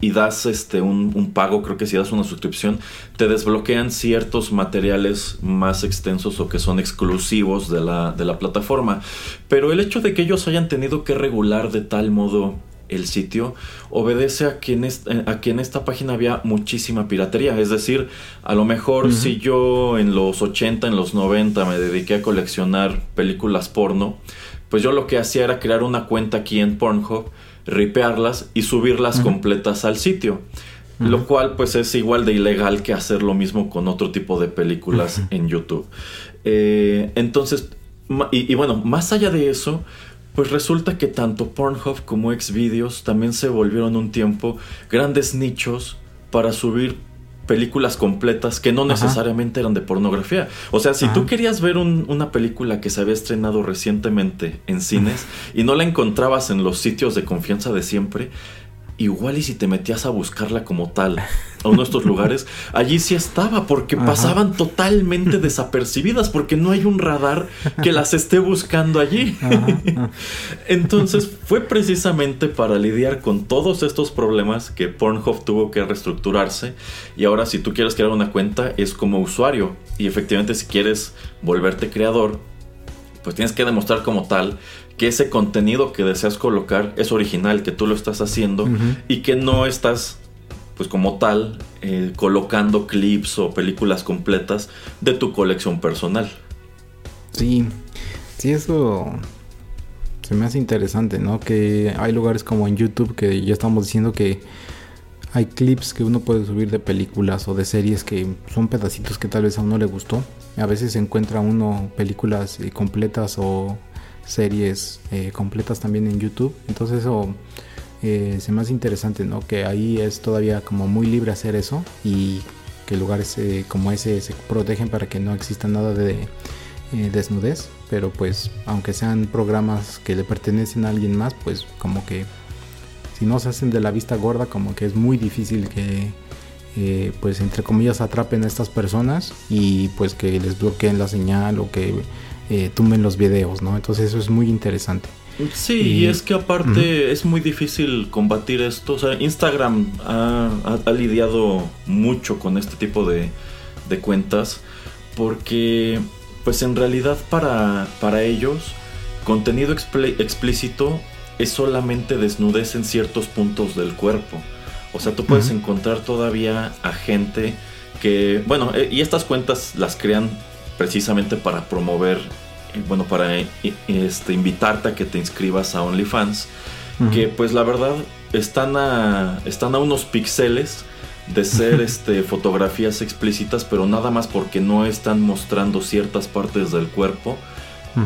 y das este un, pago, creo que si das una suscripción, te desbloquean ciertos materiales más extensos o que son exclusivos de la, de la plataforma. Pero el hecho de que ellos hayan tenido que regular de tal modo el sitio obedece a que, en esta, a que en esta página había muchísima piratería. Es decir, a lo mejor si yo en los 80, en los 90 me dediqué a coleccionar películas porno, pues yo lo que hacía era crear una cuenta aquí en Pornhub ripearlas y subirlas completas al sitio. Lo cual pues es igual de ilegal que hacer lo mismo con otro tipo de películas en YouTube. Eh, entonces, y, bueno, más allá de eso, pues resulta que tanto Pornhub como Xvideos también se volvieron un tiempo grandes nichos para subir películas completas que no necesariamente eran de pornografía. O sea, si tú querías ver una película que se había estrenado recientemente en cines y no la encontrabas en los sitios de confianza de siempre, igual y si te metías a buscarla como tal a uno de estos lugares, allí sí estaba, porque pasaban totalmente *laughs* desapercibidas, porque no hay un radar que las esté buscando allí. Entonces fue precisamente para lidiar con todos estos problemas que Pornhub tuvo que reestructurarse y ahora si tú quieres crear una cuenta es como usuario y efectivamente si quieres volverte creador, pues tienes que demostrar como tal que ese contenido que deseas colocar es original, que tú lo estás haciendo y que no estás, pues como tal, eh, colocando clips o películas completas de tu colección personal. Sí, sí, eso se me hace interesante, ¿no? Que hay lugares como en YouTube que ya estamos diciendo que hay clips que uno puede subir de películas o de series que son pedacitos que tal vez a uno le gustó. A veces encuentra uno películas eh, completas o series eh, completas también en YouTube. Entonces eso eh, se me hace interesante, ¿no? Que ahí es todavía como muy libre hacer eso y que lugares eh, como ese se protegen para que no exista nada de desnudez. Pero pues aunque sean programas que le pertenecen a alguien más, pues como que si no se hacen de la vista gorda, como que es muy difícil que... pues entre comillas atrapen a estas personas y pues que les bloqueen la señal o que eh, tumben los videos, ¿no? Entonces eso es muy interesante. Sí, y, es que aparte es muy difícil combatir esto. O sea, Instagram ha, lidiado mucho con este tipo de, cuentas porque, pues en realidad para, para ellos, contenido explícito es solamente desnudez en ciertos puntos del cuerpo. O sea, tú puedes encontrar todavía a gente que, bueno, eh, y estas cuentas las crean precisamente para promover, bueno, para eh, este, invitarte a que te inscribas a OnlyFans, que pues la verdad están a, están a unos píxeles de ser *laughs* este, fotografías explícitas, pero nada más porque no están mostrando ciertas partes del cuerpo.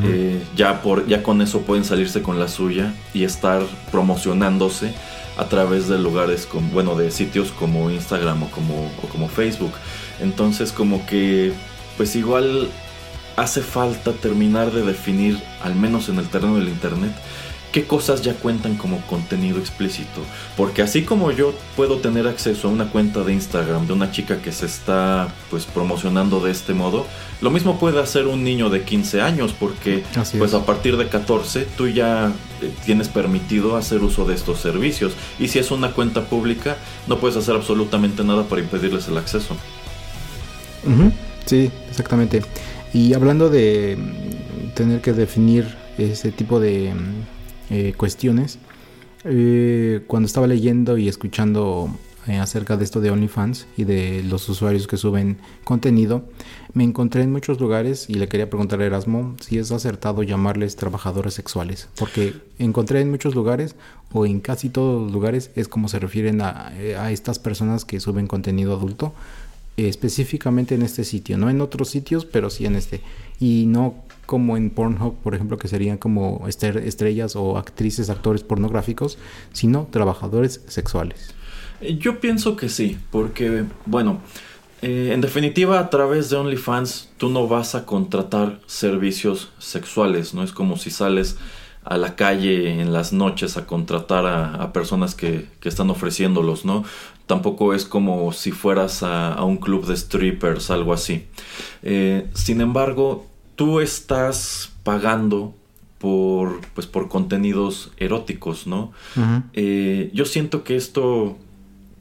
Eh, ya, por, ya con eso pueden salirse con la suya y estar promocionándose a través de lugares, con, bueno, de sitios como Instagram o como, o como Facebook. Entonces como que pues igual hace falta terminar de definir, al menos en el terreno del Internet, qué cosas ya cuentan como contenido explícito. Porque así como yo puedo tener acceso a una cuenta de Instagram de una chica que se está pues promocionando de este modo, lo mismo puede hacer un niño de 15 años porque pues a partir de 14 tú ya eh, tienes permitido hacer uso de estos servicios y si es una cuenta pública no puedes hacer absolutamente nada para impedirles el acceso. Sí, exactamente. Y hablando de tener que definir ese tipo de eh, cuestiones, eh, cuando estaba leyendo y escuchando eh, acerca de esto de OnlyFans y de los usuarios que suben contenido, me encontré en muchos lugares y le quería preguntar a Erasmo si es acertado llamarles trabajadores sexuales, porque encontré en muchos lugares o en casi todos los lugares es como se refieren a estas personas que suben contenido adulto específicamente en este sitio, no en otros sitios, pero sí en este. Y no como en Pornhub, por ejemplo, que serían como estrellas o actrices, actores pornográficos, sino trabajadores sexuales. Eh, yo pienso que sí, porque, bueno, eh, en definitiva, a través de OnlyFans tú no vas a contratar servicios sexuales, no es como si sales a la calle en las noches a contratar a, personas que, que, están ofreciéndolos, ¿no? Tampoco es como si fueras a, un club de strippers, algo así. Eh, sin embargo, tú estás pagando por, pues, por contenidos eróticos, ¿no? Eh, yo siento que esto,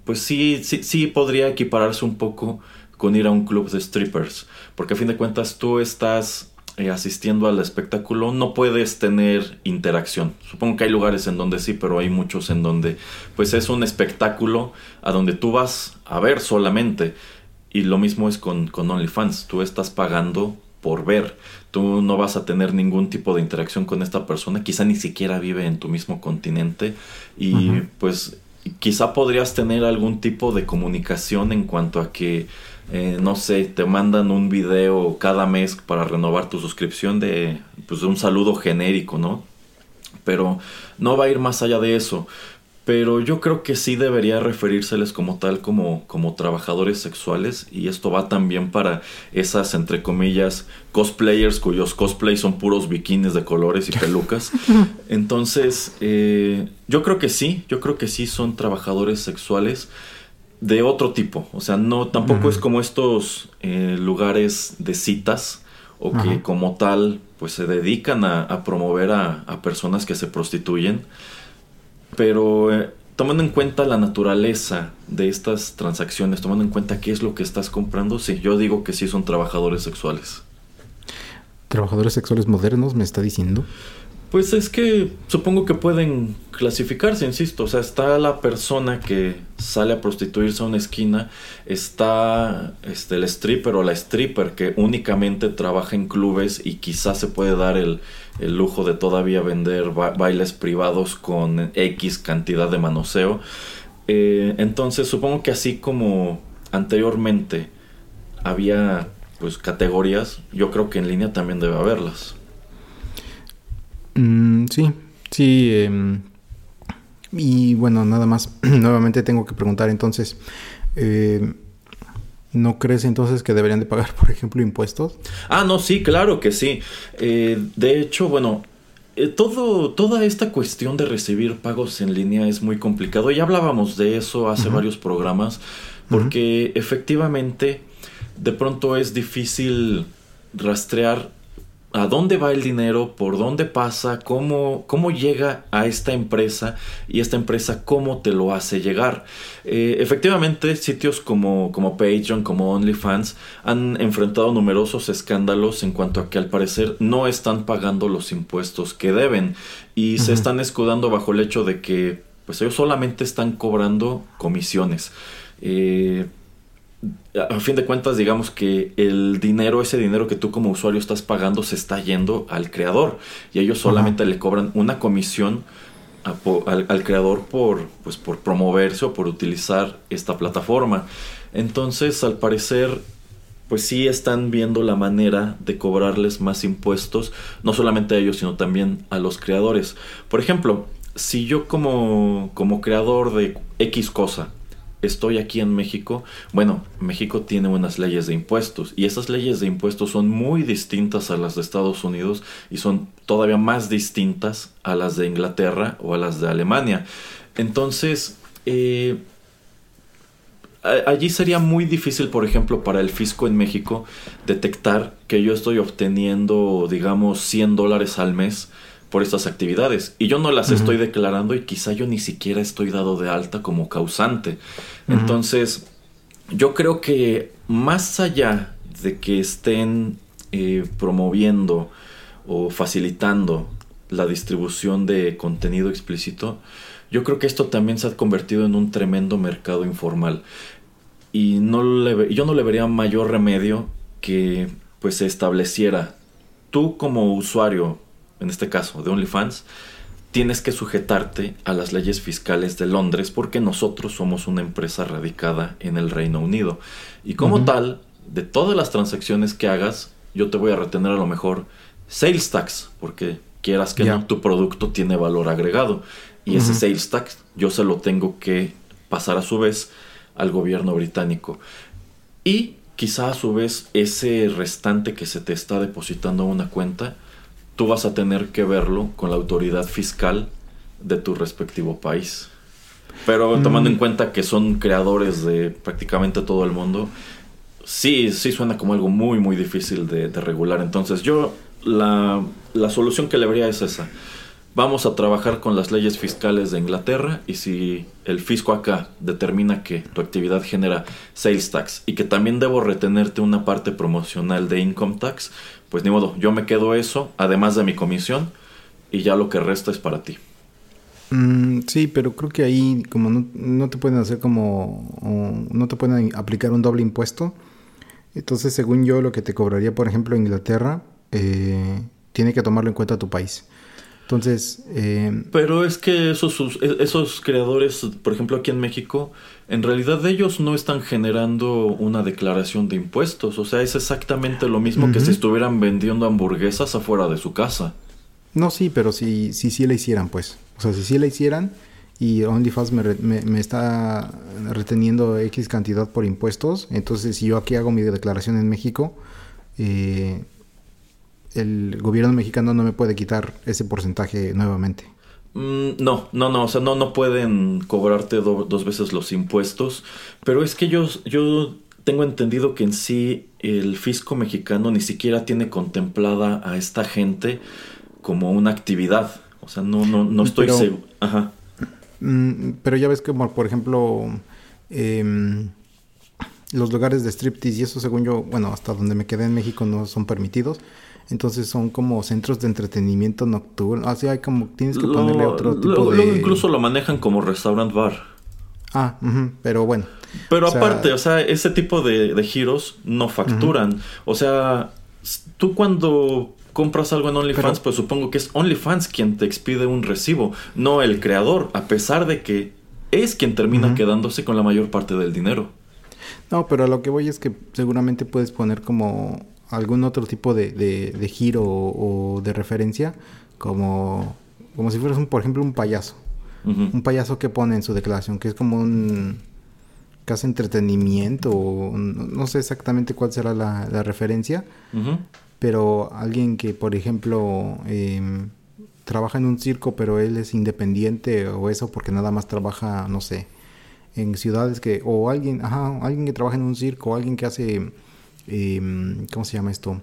pues sí, sí, sí podría equipararse un poco con ir a un club de strippers, porque a fin de cuentas tú estás eh, asistiendo al espectáculo no puedes tener interacción. Supongo que hay lugares en donde sí, pero hay muchos en donde pues es un espectáculo a donde tú vas a ver solamente. Y lo mismo es con, con OnlyFans. Tú estás pagando por ver. Tú no vas a tener ningún tipo de interacción con esta persona. Quizá ni siquiera vive en tu mismo continente. Y pues quizá podrías tener algún tipo de comunicación en cuanto a que eh, no sé, te mandan un video cada mes para renovar tu suscripción de pues, un saludo genérico, ¿no? Pero no va a ir más allá de eso. Pero yo creo que sí debería referírseles como tal, como, como trabajadores sexuales. Y esto va también para esas, entre comillas, cosplayers cuyos cosplays son puros bikinis de colores y *laughs* pelucas. Entonces, eh, yo creo que sí, yo creo que sí son trabajadores sexuales de otro tipo. O sea, no, tampoco es como estos eh, lugares de citas o que como tal pues se dedican a, promover a, personas que se prostituyen. Pero eh, tomando en cuenta la naturaleza de estas transacciones, tomando en cuenta qué es lo que estás comprando, sí, yo digo que sí son trabajadores sexuales. ¿Trabajadores sexuales modernos me está diciendo? Pues es que supongo que pueden clasificarse, insisto. O sea, está la persona que sale a prostituirse a una esquina, está este, el stripper o la stripper que únicamente trabaja en clubes y quizás se puede dar el, lujo de todavía vender bailes privados con X cantidad de manoseo. Eh, entonces supongo que así como anteriormente había pues categorías, yo creo que en línea también debe haberlas. Mm, sí, sí. Em, y bueno, nada más. *clears throat* Nuevamente tengo que preguntar entonces. Em, ¿No crees entonces que deberían de pagar, *laughs* por ejemplo, impuestos? Ah, no, sí, claro que sí. Eh, de hecho, bueno, eh, todo, toda esta cuestión de recibir pagos en línea es muy complicado. Ya hablábamos de eso hace varios programas, porque efectivamente de pronto es difícil rastrear a dónde va el dinero, por dónde pasa, cómo, cómo llega a esta empresa y esta empresa cómo te lo hace llegar. Eh, efectivamente, sitios como, como Patreon, como OnlyFans han enfrentado numerosos escándalos en cuanto a que al parecer no están pagando los impuestos que deben y se están escudando bajo el hecho de que pues ellos solamente están cobrando comisiones. Eh, a fin de cuentas, digamos que el dinero, ese dinero que tú como usuario estás pagando, se está yendo al creador. Y ellos solamente le cobran una comisión al, creador por, pues, por promoverse o por utilizar esta plataforma. Entonces, al parecer, pues sí están viendo la manera de cobrarles más impuestos, no solamente a ellos, sino también a los creadores. Por ejemplo, si yo como, como creador de X cosa, estoy aquí en México, bueno, México tiene unas leyes de impuestos y esas leyes de impuestos son muy distintas a las de Estados Unidos y son todavía más distintas a las de Inglaterra o a las de Alemania. Entonces, eh, allí sería muy difícil, por ejemplo, para el fisco en México detectar que yo estoy obteniendo, digamos, 100 dólares al mes por estas actividades y yo no las estoy declarando y quizá yo ni siquiera estoy dado de alta como causante. Entonces, yo creo que más allá de que estén eh, promoviendo o facilitando la distribución de contenido explícito, yo creo que esto también se ha convertido en un tremendo mercado informal. Y no le, yo no le vería mayor remedio que pues se estableciera tú como usuario en este caso de OnlyFans, tienes que sujetarte a las leyes fiscales de Londres porque nosotros somos una empresa radicada en el Reino Unido. Y como tal, de todas las transacciones que hagas, yo te voy a retener a lo mejor sales tax, porque quieras que no, tu producto tiene valor agregado. Y ese sales tax yo se lo tengo que pasar a su vez al gobierno británico. Y quizá a su vez ese restante que se te está depositando a una cuenta, tú vas a tener que verlo con la autoridad fiscal de tu respectivo país. Pero mm. tomando en cuenta que son creadores de prácticamente todo el mundo, sí, sí suena como algo muy, muy difícil de, regular. Entonces yo la, la, solución que le vería es esa. Vamos a trabajar con las leyes fiscales de Inglaterra y si el fisco acá determina que tu actividad genera sales tax y que también debo retenerte una parte promocional de income tax, pues ni modo, yo me quedo eso, además de mi comisión, y ya lo que resta es para ti. Mm, sí, pero creo que ahí como no, te pueden hacer como, no te pueden aplicar un doble impuesto. Entonces, según yo, lo que te cobraría, por ejemplo, Inglaterra, eh, tiene que tomarlo en cuenta tu país. Entonces... Eh, Pero es que esos, esos creadores, por ejemplo aquí en México, en realidad ellos no están generando una declaración de impuestos. O sea, es exactamente lo mismo que si estuvieran vendiendo hamburguesas afuera de su casa. No, sí, pero si sí si, la hicieran, pues. O sea, si sí la hicieran y OnlyFans me, me, está reteniendo X cantidad por impuestos, entonces si yo aquí hago mi declaración en México, eh, el gobierno mexicano no me puede quitar ese porcentaje nuevamente. Mm, no, no, no, o sea, no, no pueden cobrarte dos veces los impuestos, pero es que yo, yo tengo entendido que en sí el fisco mexicano ni siquiera tiene contemplada a esta gente como una actividad, o sea, no, no, no estoy seguro. Ajá. Mm, pero ya ves que, por ejemplo, em, los lugares de striptease y eso, según yo, bueno, hasta donde me quedé en México no son permitidos. Entonces son como centros de entretenimiento nocturno. Así hay como, tienes que ponerle otro tipo de... Luego incluso lo manejan como restaurant bar. Ah, pero bueno. Pero aparte, o sea, ese tipo de, giros no facturan. O sea, tú cuando compras algo en OnlyFans, pues supongo que es OnlyFans quien te expide un recibo, no el creador, a pesar de que es quien termina quedándose con la mayor parte del dinero. No, pero a lo que voy es que seguramente puedes poner como algún otro tipo de, de, giro o, de referencia, como, como si fueras, un, por ejemplo, un payaso. Un payaso que pone en su declaración, que es como un casi entretenimiento, o no, sé exactamente cuál será la, referencia, pero alguien que, por ejemplo, em, trabaja en un circo, pero él es independiente o eso, porque nada más trabaja, no sé, en ciudades que, o alguien, ajá, alguien que trabaja en un circo, o alguien que hace Em, ¿cómo se llama esto?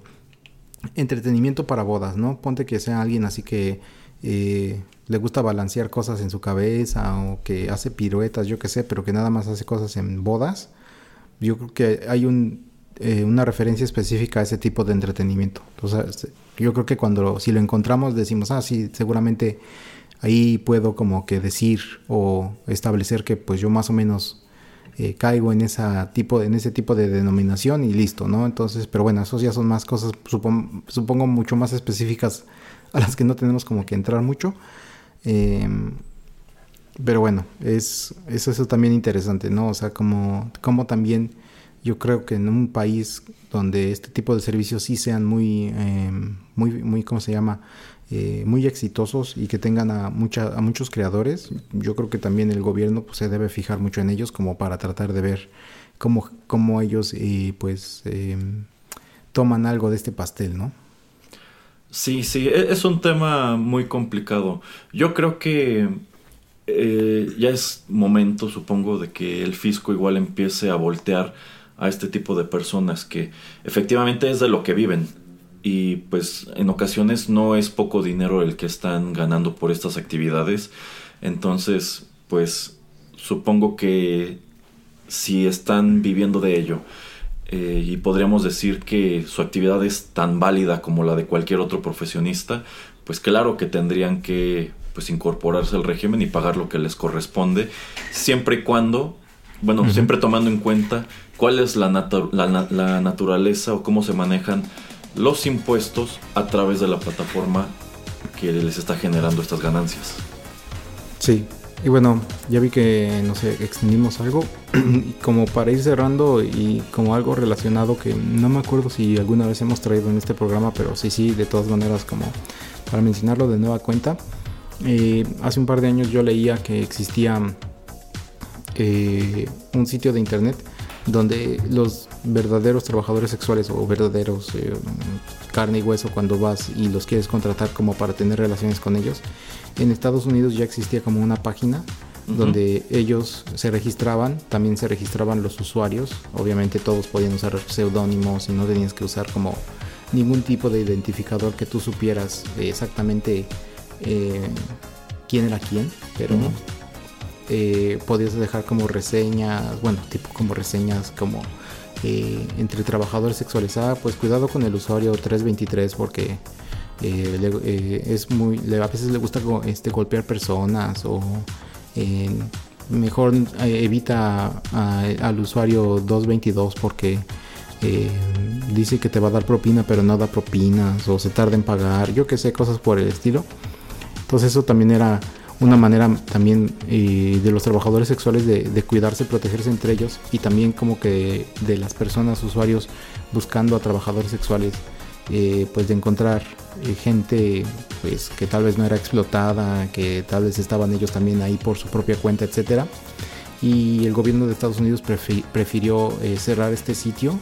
Entretenimiento para bodas, ¿no? Ponte que sea alguien así que eh, le gusta balancear cosas en su cabeza o que hace piruetas, yo qué sé, pero que nada más hace cosas en bodas. Yo creo que hay un, eh, una referencia específica a ese tipo de entretenimiento. Entonces, yo creo que cuando si lo encontramos decimos, ah, sí, seguramente ahí puedo como que decir o establecer que pues yo más o menos eh, caigo en, esa tipo, en ese tipo de denominación y listo, ¿no? Entonces, pero bueno, esos ya son más cosas, supongo, mucho más específicas a las que no tenemos como que entrar mucho. Em, pero bueno, es, es, eso también interesante, ¿no? O sea, como, como también yo creo que en un país donde este tipo de servicios sí sean muy, em, muy, muy, ¿cómo se llama? Eh, muy exitosos y que tengan a, mucha, a muchos creadores, yo creo que también el gobierno pues, se debe fijar mucho en ellos como para tratar de ver cómo, cómo ellos eh, pues em, toman algo de este pastel, ¿no? Sí, sí, e, es un tema muy complicado. Yo creo que eh, ya es momento, supongo, de que el fisco igual empiece a voltear a este tipo de personas que efectivamente es de lo que viven. Y pues en ocasiones no es poco dinero el que están ganando por estas actividades. Entonces, pues supongo que si están viviendo de ello eh, y podríamos decir que su actividad es tan válida como la de cualquier otro profesionista, pues claro que tendrían que pues incorporarse al régimen y pagar lo que les corresponde, siempre y cuando, bueno, siempre tomando en cuenta cuál es la, la, naturaleza o cómo se manejan los impuestos a través de la plataforma que les está generando estas ganancias. Sí, y bueno, ya vi que, no sé, extendimos algo. *clears throat* como para ir cerrando y como algo relacionado que no me acuerdo si alguna vez hemos traído en este programa, pero sí, sí, de todas maneras, como para mencionarlo de nueva cuenta. Eh, hace un par de años yo leía que existía eh, un sitio de internet donde los verdaderos trabajadores sexuales o verdaderos eh, carne y hueso cuando vas y los quieres contratar como para tener relaciones con ellos, en Estados Unidos ya existía como una página donde ellos se registraban, también se registraban los usuarios, obviamente todos podían usar seudónimos y no tenías que usar como ningún tipo de identificador que tú supieras exactamente eh, quién era quién, pero eh, podías dejar como reseñas, bueno, tipo como reseñas como eh, entre trabajadores sexuales, ah, pues cuidado con el usuario 323 porque eh, es muy, a veces le gusta este, golpear personas o mejor evita al usuario 222 porque dice que te va a dar propina pero no da propinas o se tarda en pagar, yo que sé, cosas por el estilo. Entonces eso también era una manera también eh, de los trabajadores sexuales de, cuidarse, protegerse entre ellos y también como que de las personas, usuarios buscando a trabajadores sexuales, eh, pues de encontrar eh, gente pues que tal vez no era explotada, que tal vez estaban ellos también ahí por su propia cuenta, etcétera. Y el gobierno de Estados Unidos prefirió cerrar este sitio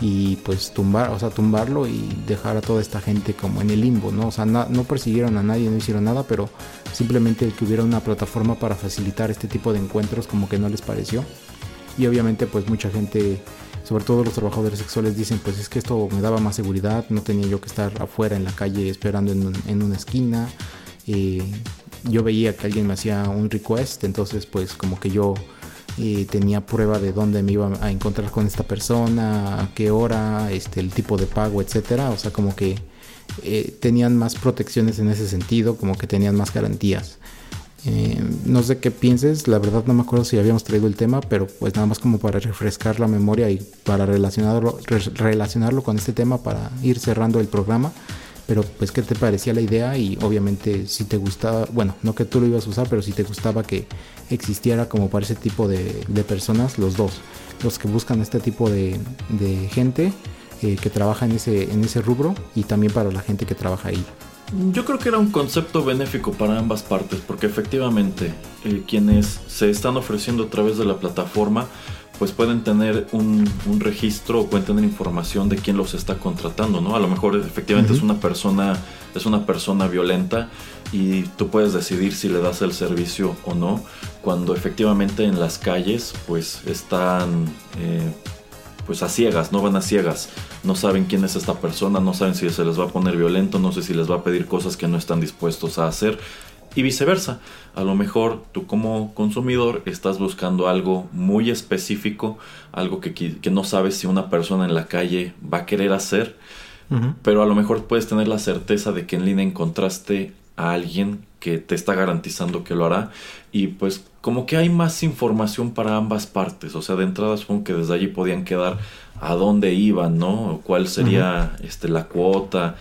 y pues tumbar, o sea, tumbarlo y dejar a toda esta gente como en el limbo, ¿no? O sea, no persiguieron a nadie, no hicieron nada, pero simplemente el que hubiera una plataforma para facilitar este tipo de encuentros como que no les pareció. Y obviamente pues mucha gente, sobre todo los trabajadores sexuales, dicen pues es que esto me daba más seguridad, no tenía yo que estar afuera en la calle esperando en, una esquina. Eh, yo veía que alguien me hacía un request, entonces pues como que yo y tenía prueba de dónde me iba a encontrar con esta persona, a qué hora, este, el tipo de pago, etcétera. O sea, como que eh, tenían más protecciones en ese sentido, como que tenían más garantías. Eh, no sé qué pienses, la verdad no me acuerdo si habíamos traído el tema, pero pues nada más como para refrescar la memoria y para relacionarlo, relacionarlo con este tema para ir cerrando el programa. Pero pues qué te parecía la idea y obviamente si te gustaba, bueno, no que tú lo ibas a usar, pero si te gustaba que existiera como para ese tipo de, personas, los dos. Los que buscan este tipo de, gente eh, que trabaja en ese, en ese rubro y también para la gente que trabaja ahí. Yo creo que era un concepto benéfico para ambas partes, porque efectivamente eh, quienes se están ofreciendo a través de la plataforma pues pueden tener un, registro o pueden tener información de quién los está contratando, ¿no? A lo mejor efectivamente es una persona, es una persona violenta y tú puedes decidir si le das el servicio o no, cuando efectivamente en las calles pues están eh, pues a ciegas, no van a ciegas, no saben quién es esta persona, no saben si se les va a poner violento, no sé si les va a pedir cosas que no están dispuestos a hacer y viceversa. A lo mejor tú como consumidor estás buscando algo muy específico, algo que, que no sabes si una persona en la calle va a querer hacer, pero a lo mejor puedes tener la certeza de que en línea encontraste a alguien que te está garantizando que lo hará. Y pues como que hay más información para ambas partes, o sea, de entrada supongo que desde allí podían quedar a dónde iban, ¿no? cuál sería este la cuota,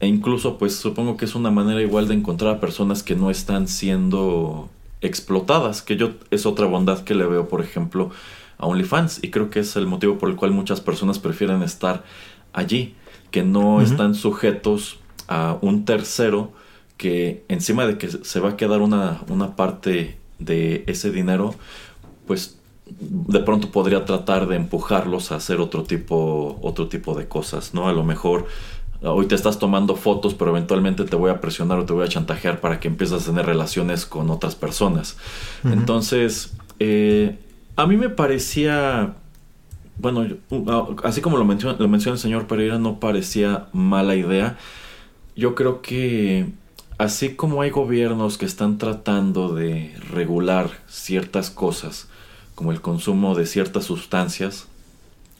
e incluso, pues supongo que es una manera igual de encontrar a personas que no están siendo explotadas, que yo es otra bondad que le veo, por ejemplo, a OnlyFans y creo que es el motivo por el cual muchas personas prefieren estar allí, que no están sujetos a un tercero que encima de que se va a quedar una, una parte de ese dinero, pues de pronto podría tratar de empujarlos a hacer otro tipo, otro tipo de cosas, ¿no? A lo mejor hoy te estás tomando fotos, pero eventualmente te voy a presionar o te voy a chantajear para que empieces a tener relaciones con otras personas. Entonces, eh, a mí me parecía, bueno, así como lo menciona, lo menciona el señor Pereira, no parecía mala idea. Yo creo que así como hay gobiernos que están tratando de regular ciertas cosas, como el consumo de ciertas sustancias,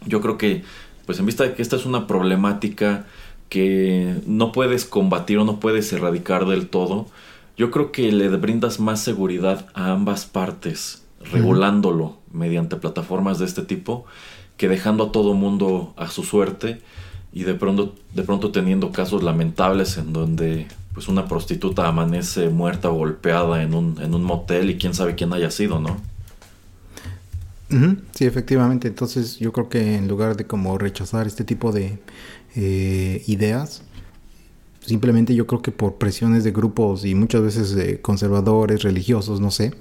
yo creo que, pues en vista de que esta es una problemática que no puedes combatir o no puedes erradicar del todo, yo creo que le brindas más seguridad a ambas partes, regulándolo mediante plataformas de este tipo, que dejando a todo mundo a su suerte y de pronto, de pronto teniendo casos lamentables en donde pues una prostituta amanece muerta o golpeada en un, en un motel y quién sabe quién haya sido, ¿no? Sí, efectivamente. Entonces yo creo que en lugar de como rechazar este tipo de eh, ideas, simplemente yo creo que por presiones de grupos y muchas veces conservadores, religiosos, no sé,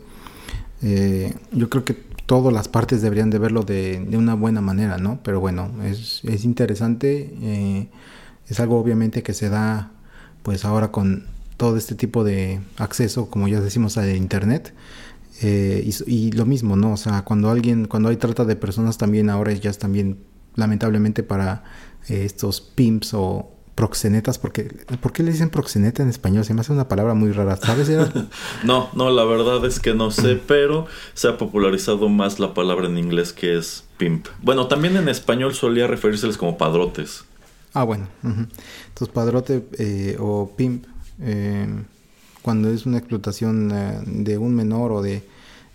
eh, yo creo que todas las partes deberían de verlo de, una buena manera, ¿no? Pero bueno, es, es interesante, eh, es algo obviamente que se da pues ahora con todo este tipo de acceso, como ya decimos, a internet. Eh, y, lo mismo, ¿no? O sea, cuando alguien, cuando hay trata de personas también ahora ya es también lamentablemente para eh, estos pimps o proxenetas, porque ¿por qué le dicen proxeneta en español? Se me hace una palabra muy rara, ¿sabes? *laughs* no, no, la verdad es que no sé, pero se ha popularizado más la palabra en inglés que es pimp. Bueno, también en español solía referírseles como padrotes. Ah, bueno. Entonces, padrote eh, o pimp cuando es una explotación eh, de un menor o de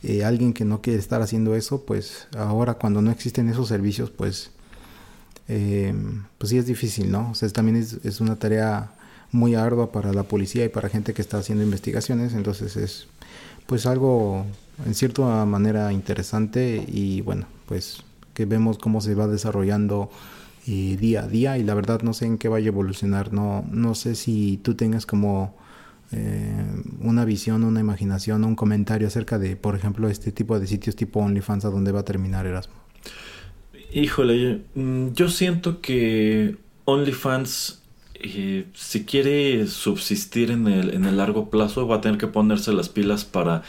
eh, alguien que no quiere estar haciendo eso, pues ahora cuando no existen esos servicios, pues, eh, pues sí es difícil, ¿no? O sea, también es, una tarea muy ardua para la policía y para gente que está haciendo investigaciones, entonces es pues algo en cierta manera interesante y bueno, pues que vemos cómo se va desarrollando día a día y la verdad no sé en qué vaya a evolucionar, no, no sé si tú tengas como eh, una visión, una imaginación, un comentario acerca de, por ejemplo, este tipo de sitios tipo OnlyFans a dónde va a terminar Erasmo? Híjole, mm, yo siento que OnlyFans, eh, si quiere subsistir en el, en el largo plazo, va a tener que ponerse las pilas para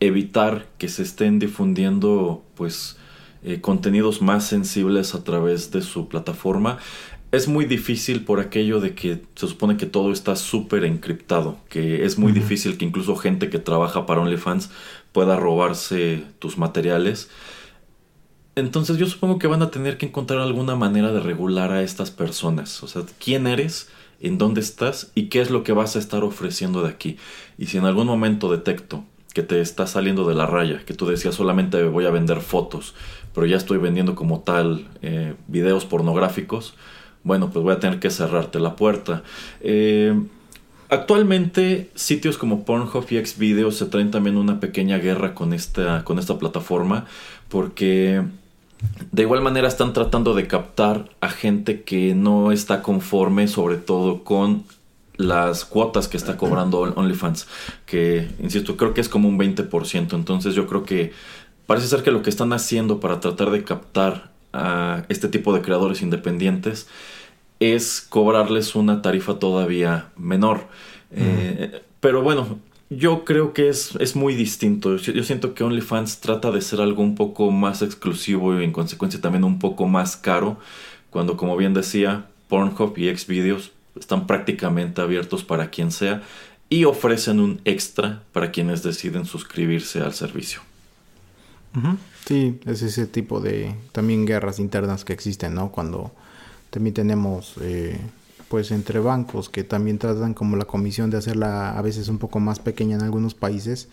evitar que se estén difundiendo, pues, eh, contenidos más sensibles a través de su plataforma es muy difícil por aquello de que se supone que todo está súper encriptado, que es muy difícil que incluso gente que trabaja para OnlyFans pueda robarse tus materiales. Entonces yo supongo que van a tener que encontrar alguna manera de regular a estas personas. O sea, quién eres, en dónde estás y qué es lo que vas a estar ofreciendo de aquí. Y si en algún momento detecto que te está saliendo de la raya, que tú decías solamente voy a vender fotos, pero ya estoy vendiendo como tal eh, videos pornográficos, bueno, pues voy a tener que cerrarte la puerta. Eh, actualmente sitios como Pornhub y Xvideos se traen también una pequeña guerra con esta, con esta plataforma porque de igual manera están tratando de captar a gente que no está conforme sobre todo con las cuotas que está *clears throat* cobrando OnlyFans, que insisto, creo que es como un 20%, entonces yo creo que parece ser que lo que están haciendo para tratar de captar a este tipo de creadores independientes es cobrarles una tarifa todavía menor. Eh, pero bueno, yo creo que es, es muy distinto. Yo, siento que OnlyFans trata de ser algo un poco más exclusivo y en consecuencia también un poco más caro. Cuando, como bien decía, Pornhub y Xvideos están prácticamente abiertos para quien sea y ofrecen un extra para quienes deciden suscribirse al servicio. Sí, es ese tipo de también guerras internas que existen, ¿no? Cuando también tenemos, eh, pues, entre bancos que también tratan como la comisión de hacerla a veces un poco más pequeña en algunos países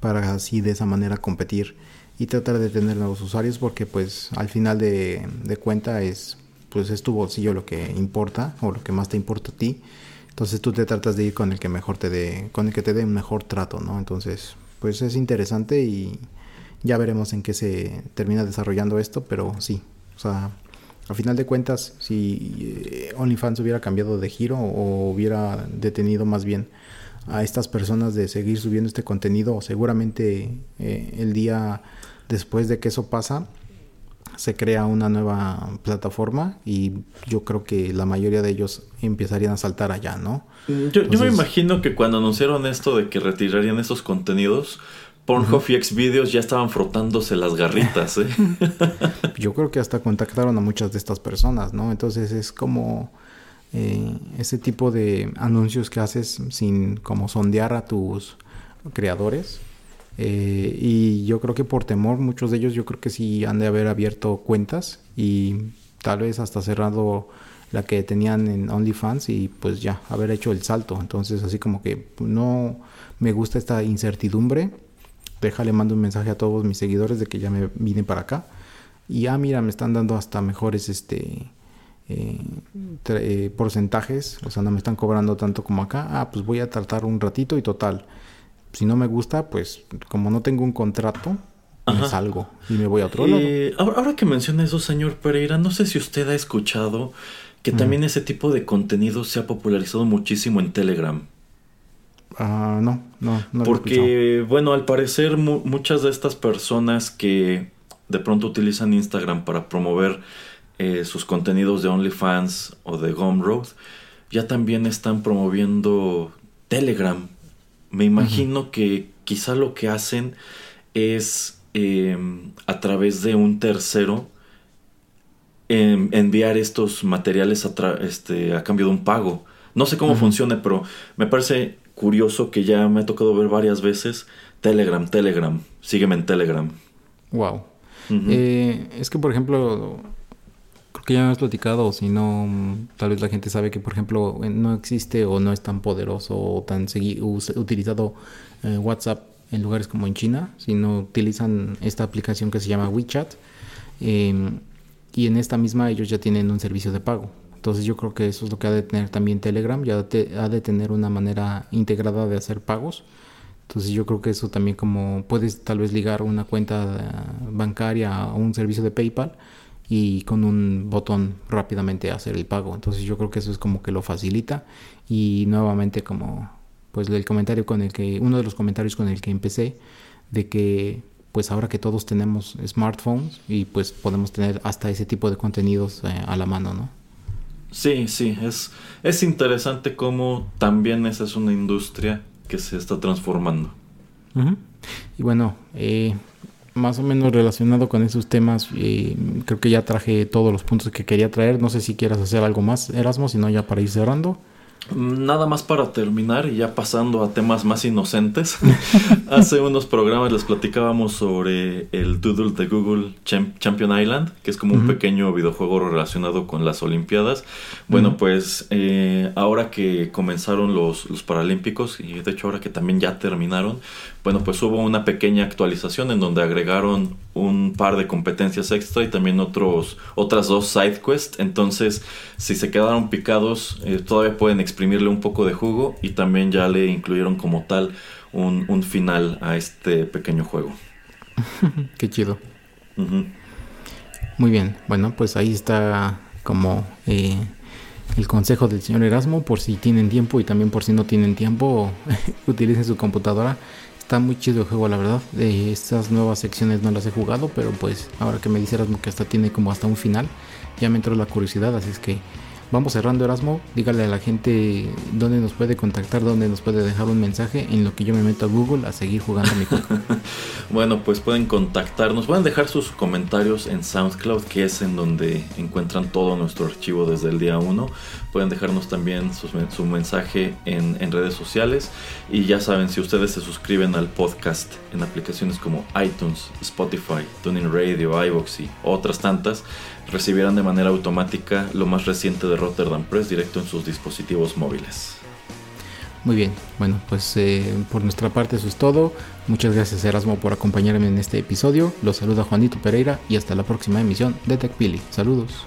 para así de esa manera competir y tratar de tener nuevos usuarios porque pues al final de, de cuenta es pues es tu bolsillo lo que importa o lo que más te importa a ti. Entonces tú te tratas de ir con el que mejor te dé con el que te dé un mejor trato no entonces pues es interesante y ya veremos en qué se termina desarrollando esto, pero sí, o sea, a final de cuentas, si eh, OnlyFans hubiera cambiado de giro o hubiera detenido más bien a estas personas de seguir subiendo este contenido, seguramente eh, el día después de que eso pasa, se crea una nueva plataforma y yo creo que la mayoría de ellos empezarían a saltar allá, ¿no? Yo, yo me imagino que cuando anunciaron esto de que retirarían esos contenidos, Pornhub y Xvideos ya estaban frotándose las garritas, ¿eh? *laughs* Yo creo que hasta contactaron a muchas de estas personas, ¿no? Entonces es como eh, ese tipo de anuncios que haces sin como sondear a tus creadores. Eh, y yo creo que por temor, muchos de ellos yo creo que sí han de haber abierto cuentas y tal vez hasta cerrado la que tenían en OnlyFans y pues ya haber hecho el salto. Entonces así como que no me gusta esta incertidumbre déjale mando un mensaje a todos mis seguidores de que ya me vine para acá. Y ah, mira, me están dando hasta mejores este eh, eh, porcentajes, o sea, no me están cobrando tanto como acá. Ah, pues voy a tratar un ratito y total. Si no me gusta, pues como no tengo un contrato, me salgo y me voy a otro lado. Eh, ahora, que menciona eso, señor Pereira, no sé si usted ha escuchado que también ese tipo de contenido se ha popularizado muchísimo en Telegram. Ah, no, no, no. Porque, bueno, al parecer muchas de estas personas que de pronto utilizan Instagram para promover eh, sus contenidos de OnlyFans o de Gumroad, ya también están promoviendo Telegram. Me imagino que quizá lo que hacen es em, a través de un tercero em, enviar estos materiales a, este, a cambio de un pago. No sé cómo funcione, pero me parece curioso que ya me ha tocado ver varias veces. Telegram, Telegram, sígueme en Telegram. Wow. Eh, es que, por ejemplo, creo que ya me has platicado, o si no, tal vez la gente sabe que, por ejemplo, no existe o no es tan poderoso o tan utilizado eh, WhatsApp en lugares como en China, sino utilizan esta aplicación que se llama WeChat. Em, y en esta misma ellos ya tienen un servicio de pago. Entonces yo creo que eso es lo que ha de tener también Telegram, ya ha de tener una manera integrada de hacer pagos. Entonces yo creo que eso también como puedes tal vez ligar una cuenta bancaria a un servicio de PayPal y con un botón rápidamente hacer el pago. Entonces yo creo que eso es como que lo facilita y nuevamente como pues el comentario con el que uno de los comentarios con el que empecé de que pues ahora que todos tenemos smartphones y pues podemos tener hasta ese tipo de contenidos eh, a la mano, ¿no? Sí, sí, es, es interesante cómo también esa es una industria que se está transformando. Y bueno, eh, más o menos relacionado con esos temas, eh, creo que ya traje todos los puntos que quería traer. No sé si quieras hacer algo más, Erasmo, si no ya para ir cerrando. Nada más para terminar y ya pasando a temas más inocentes. *laughs* Hace unos programas les platicábamos sobre el Doodle de Google Champion Island, que es como un pequeño videojuego relacionado con las Olimpiadas. Bueno, pues eh, ahora que comenzaron los, los Paralímpicos y de hecho ahora que también ya terminaron, bueno, pues hubo una pequeña actualización en donde agregaron un par de competencias extra y también otros, otras dos side quests. Entonces, si se quedaron picados, eh, todavía pueden exprimirle un poco de jugo y también ya le incluyeron como tal un, final a este pequeño juego. *laughs* Qué chido. Muy bien, bueno, pues ahí está como eh, el consejo del señor Erasmo por si tienen tiempo y también por si no tienen tiempo, *laughs* utilicen su computadora Está muy chido el juego, la verdad. Eh, estas nuevas secciones no las he jugado, pero pues ahora que me dice Erasmo que hasta tiene como hasta un final, ya me entró la curiosidad, así es que vamos cerrando Erasmo. Dígale a la gente dónde nos puede contactar, dónde nos puede dejar un mensaje en lo que yo me meto a Google a seguir jugando mi juego. *laughs* bueno, pues pueden contactarnos, pueden dejar sus comentarios en SoundCloud, que es en donde encuentran todo nuestro archivo desde el día 1. Pueden dejarnos también su, mensaje en, redes sociales. Y ya saben, si ustedes se suscriben al podcast en aplicaciones como iTunes, Spotify, Tuning Radio, iVoox y otras tantas, recibirán de manera automática lo más reciente de Rotterdam Press directo en sus dispositivos móviles. Muy bien, bueno, pues eh, por nuestra parte eso es todo. Muchas gracias Erasmo por acompañarme en este episodio. Los saluda Juanito Pereira y hasta la próxima emisión de TechPili. Saludos.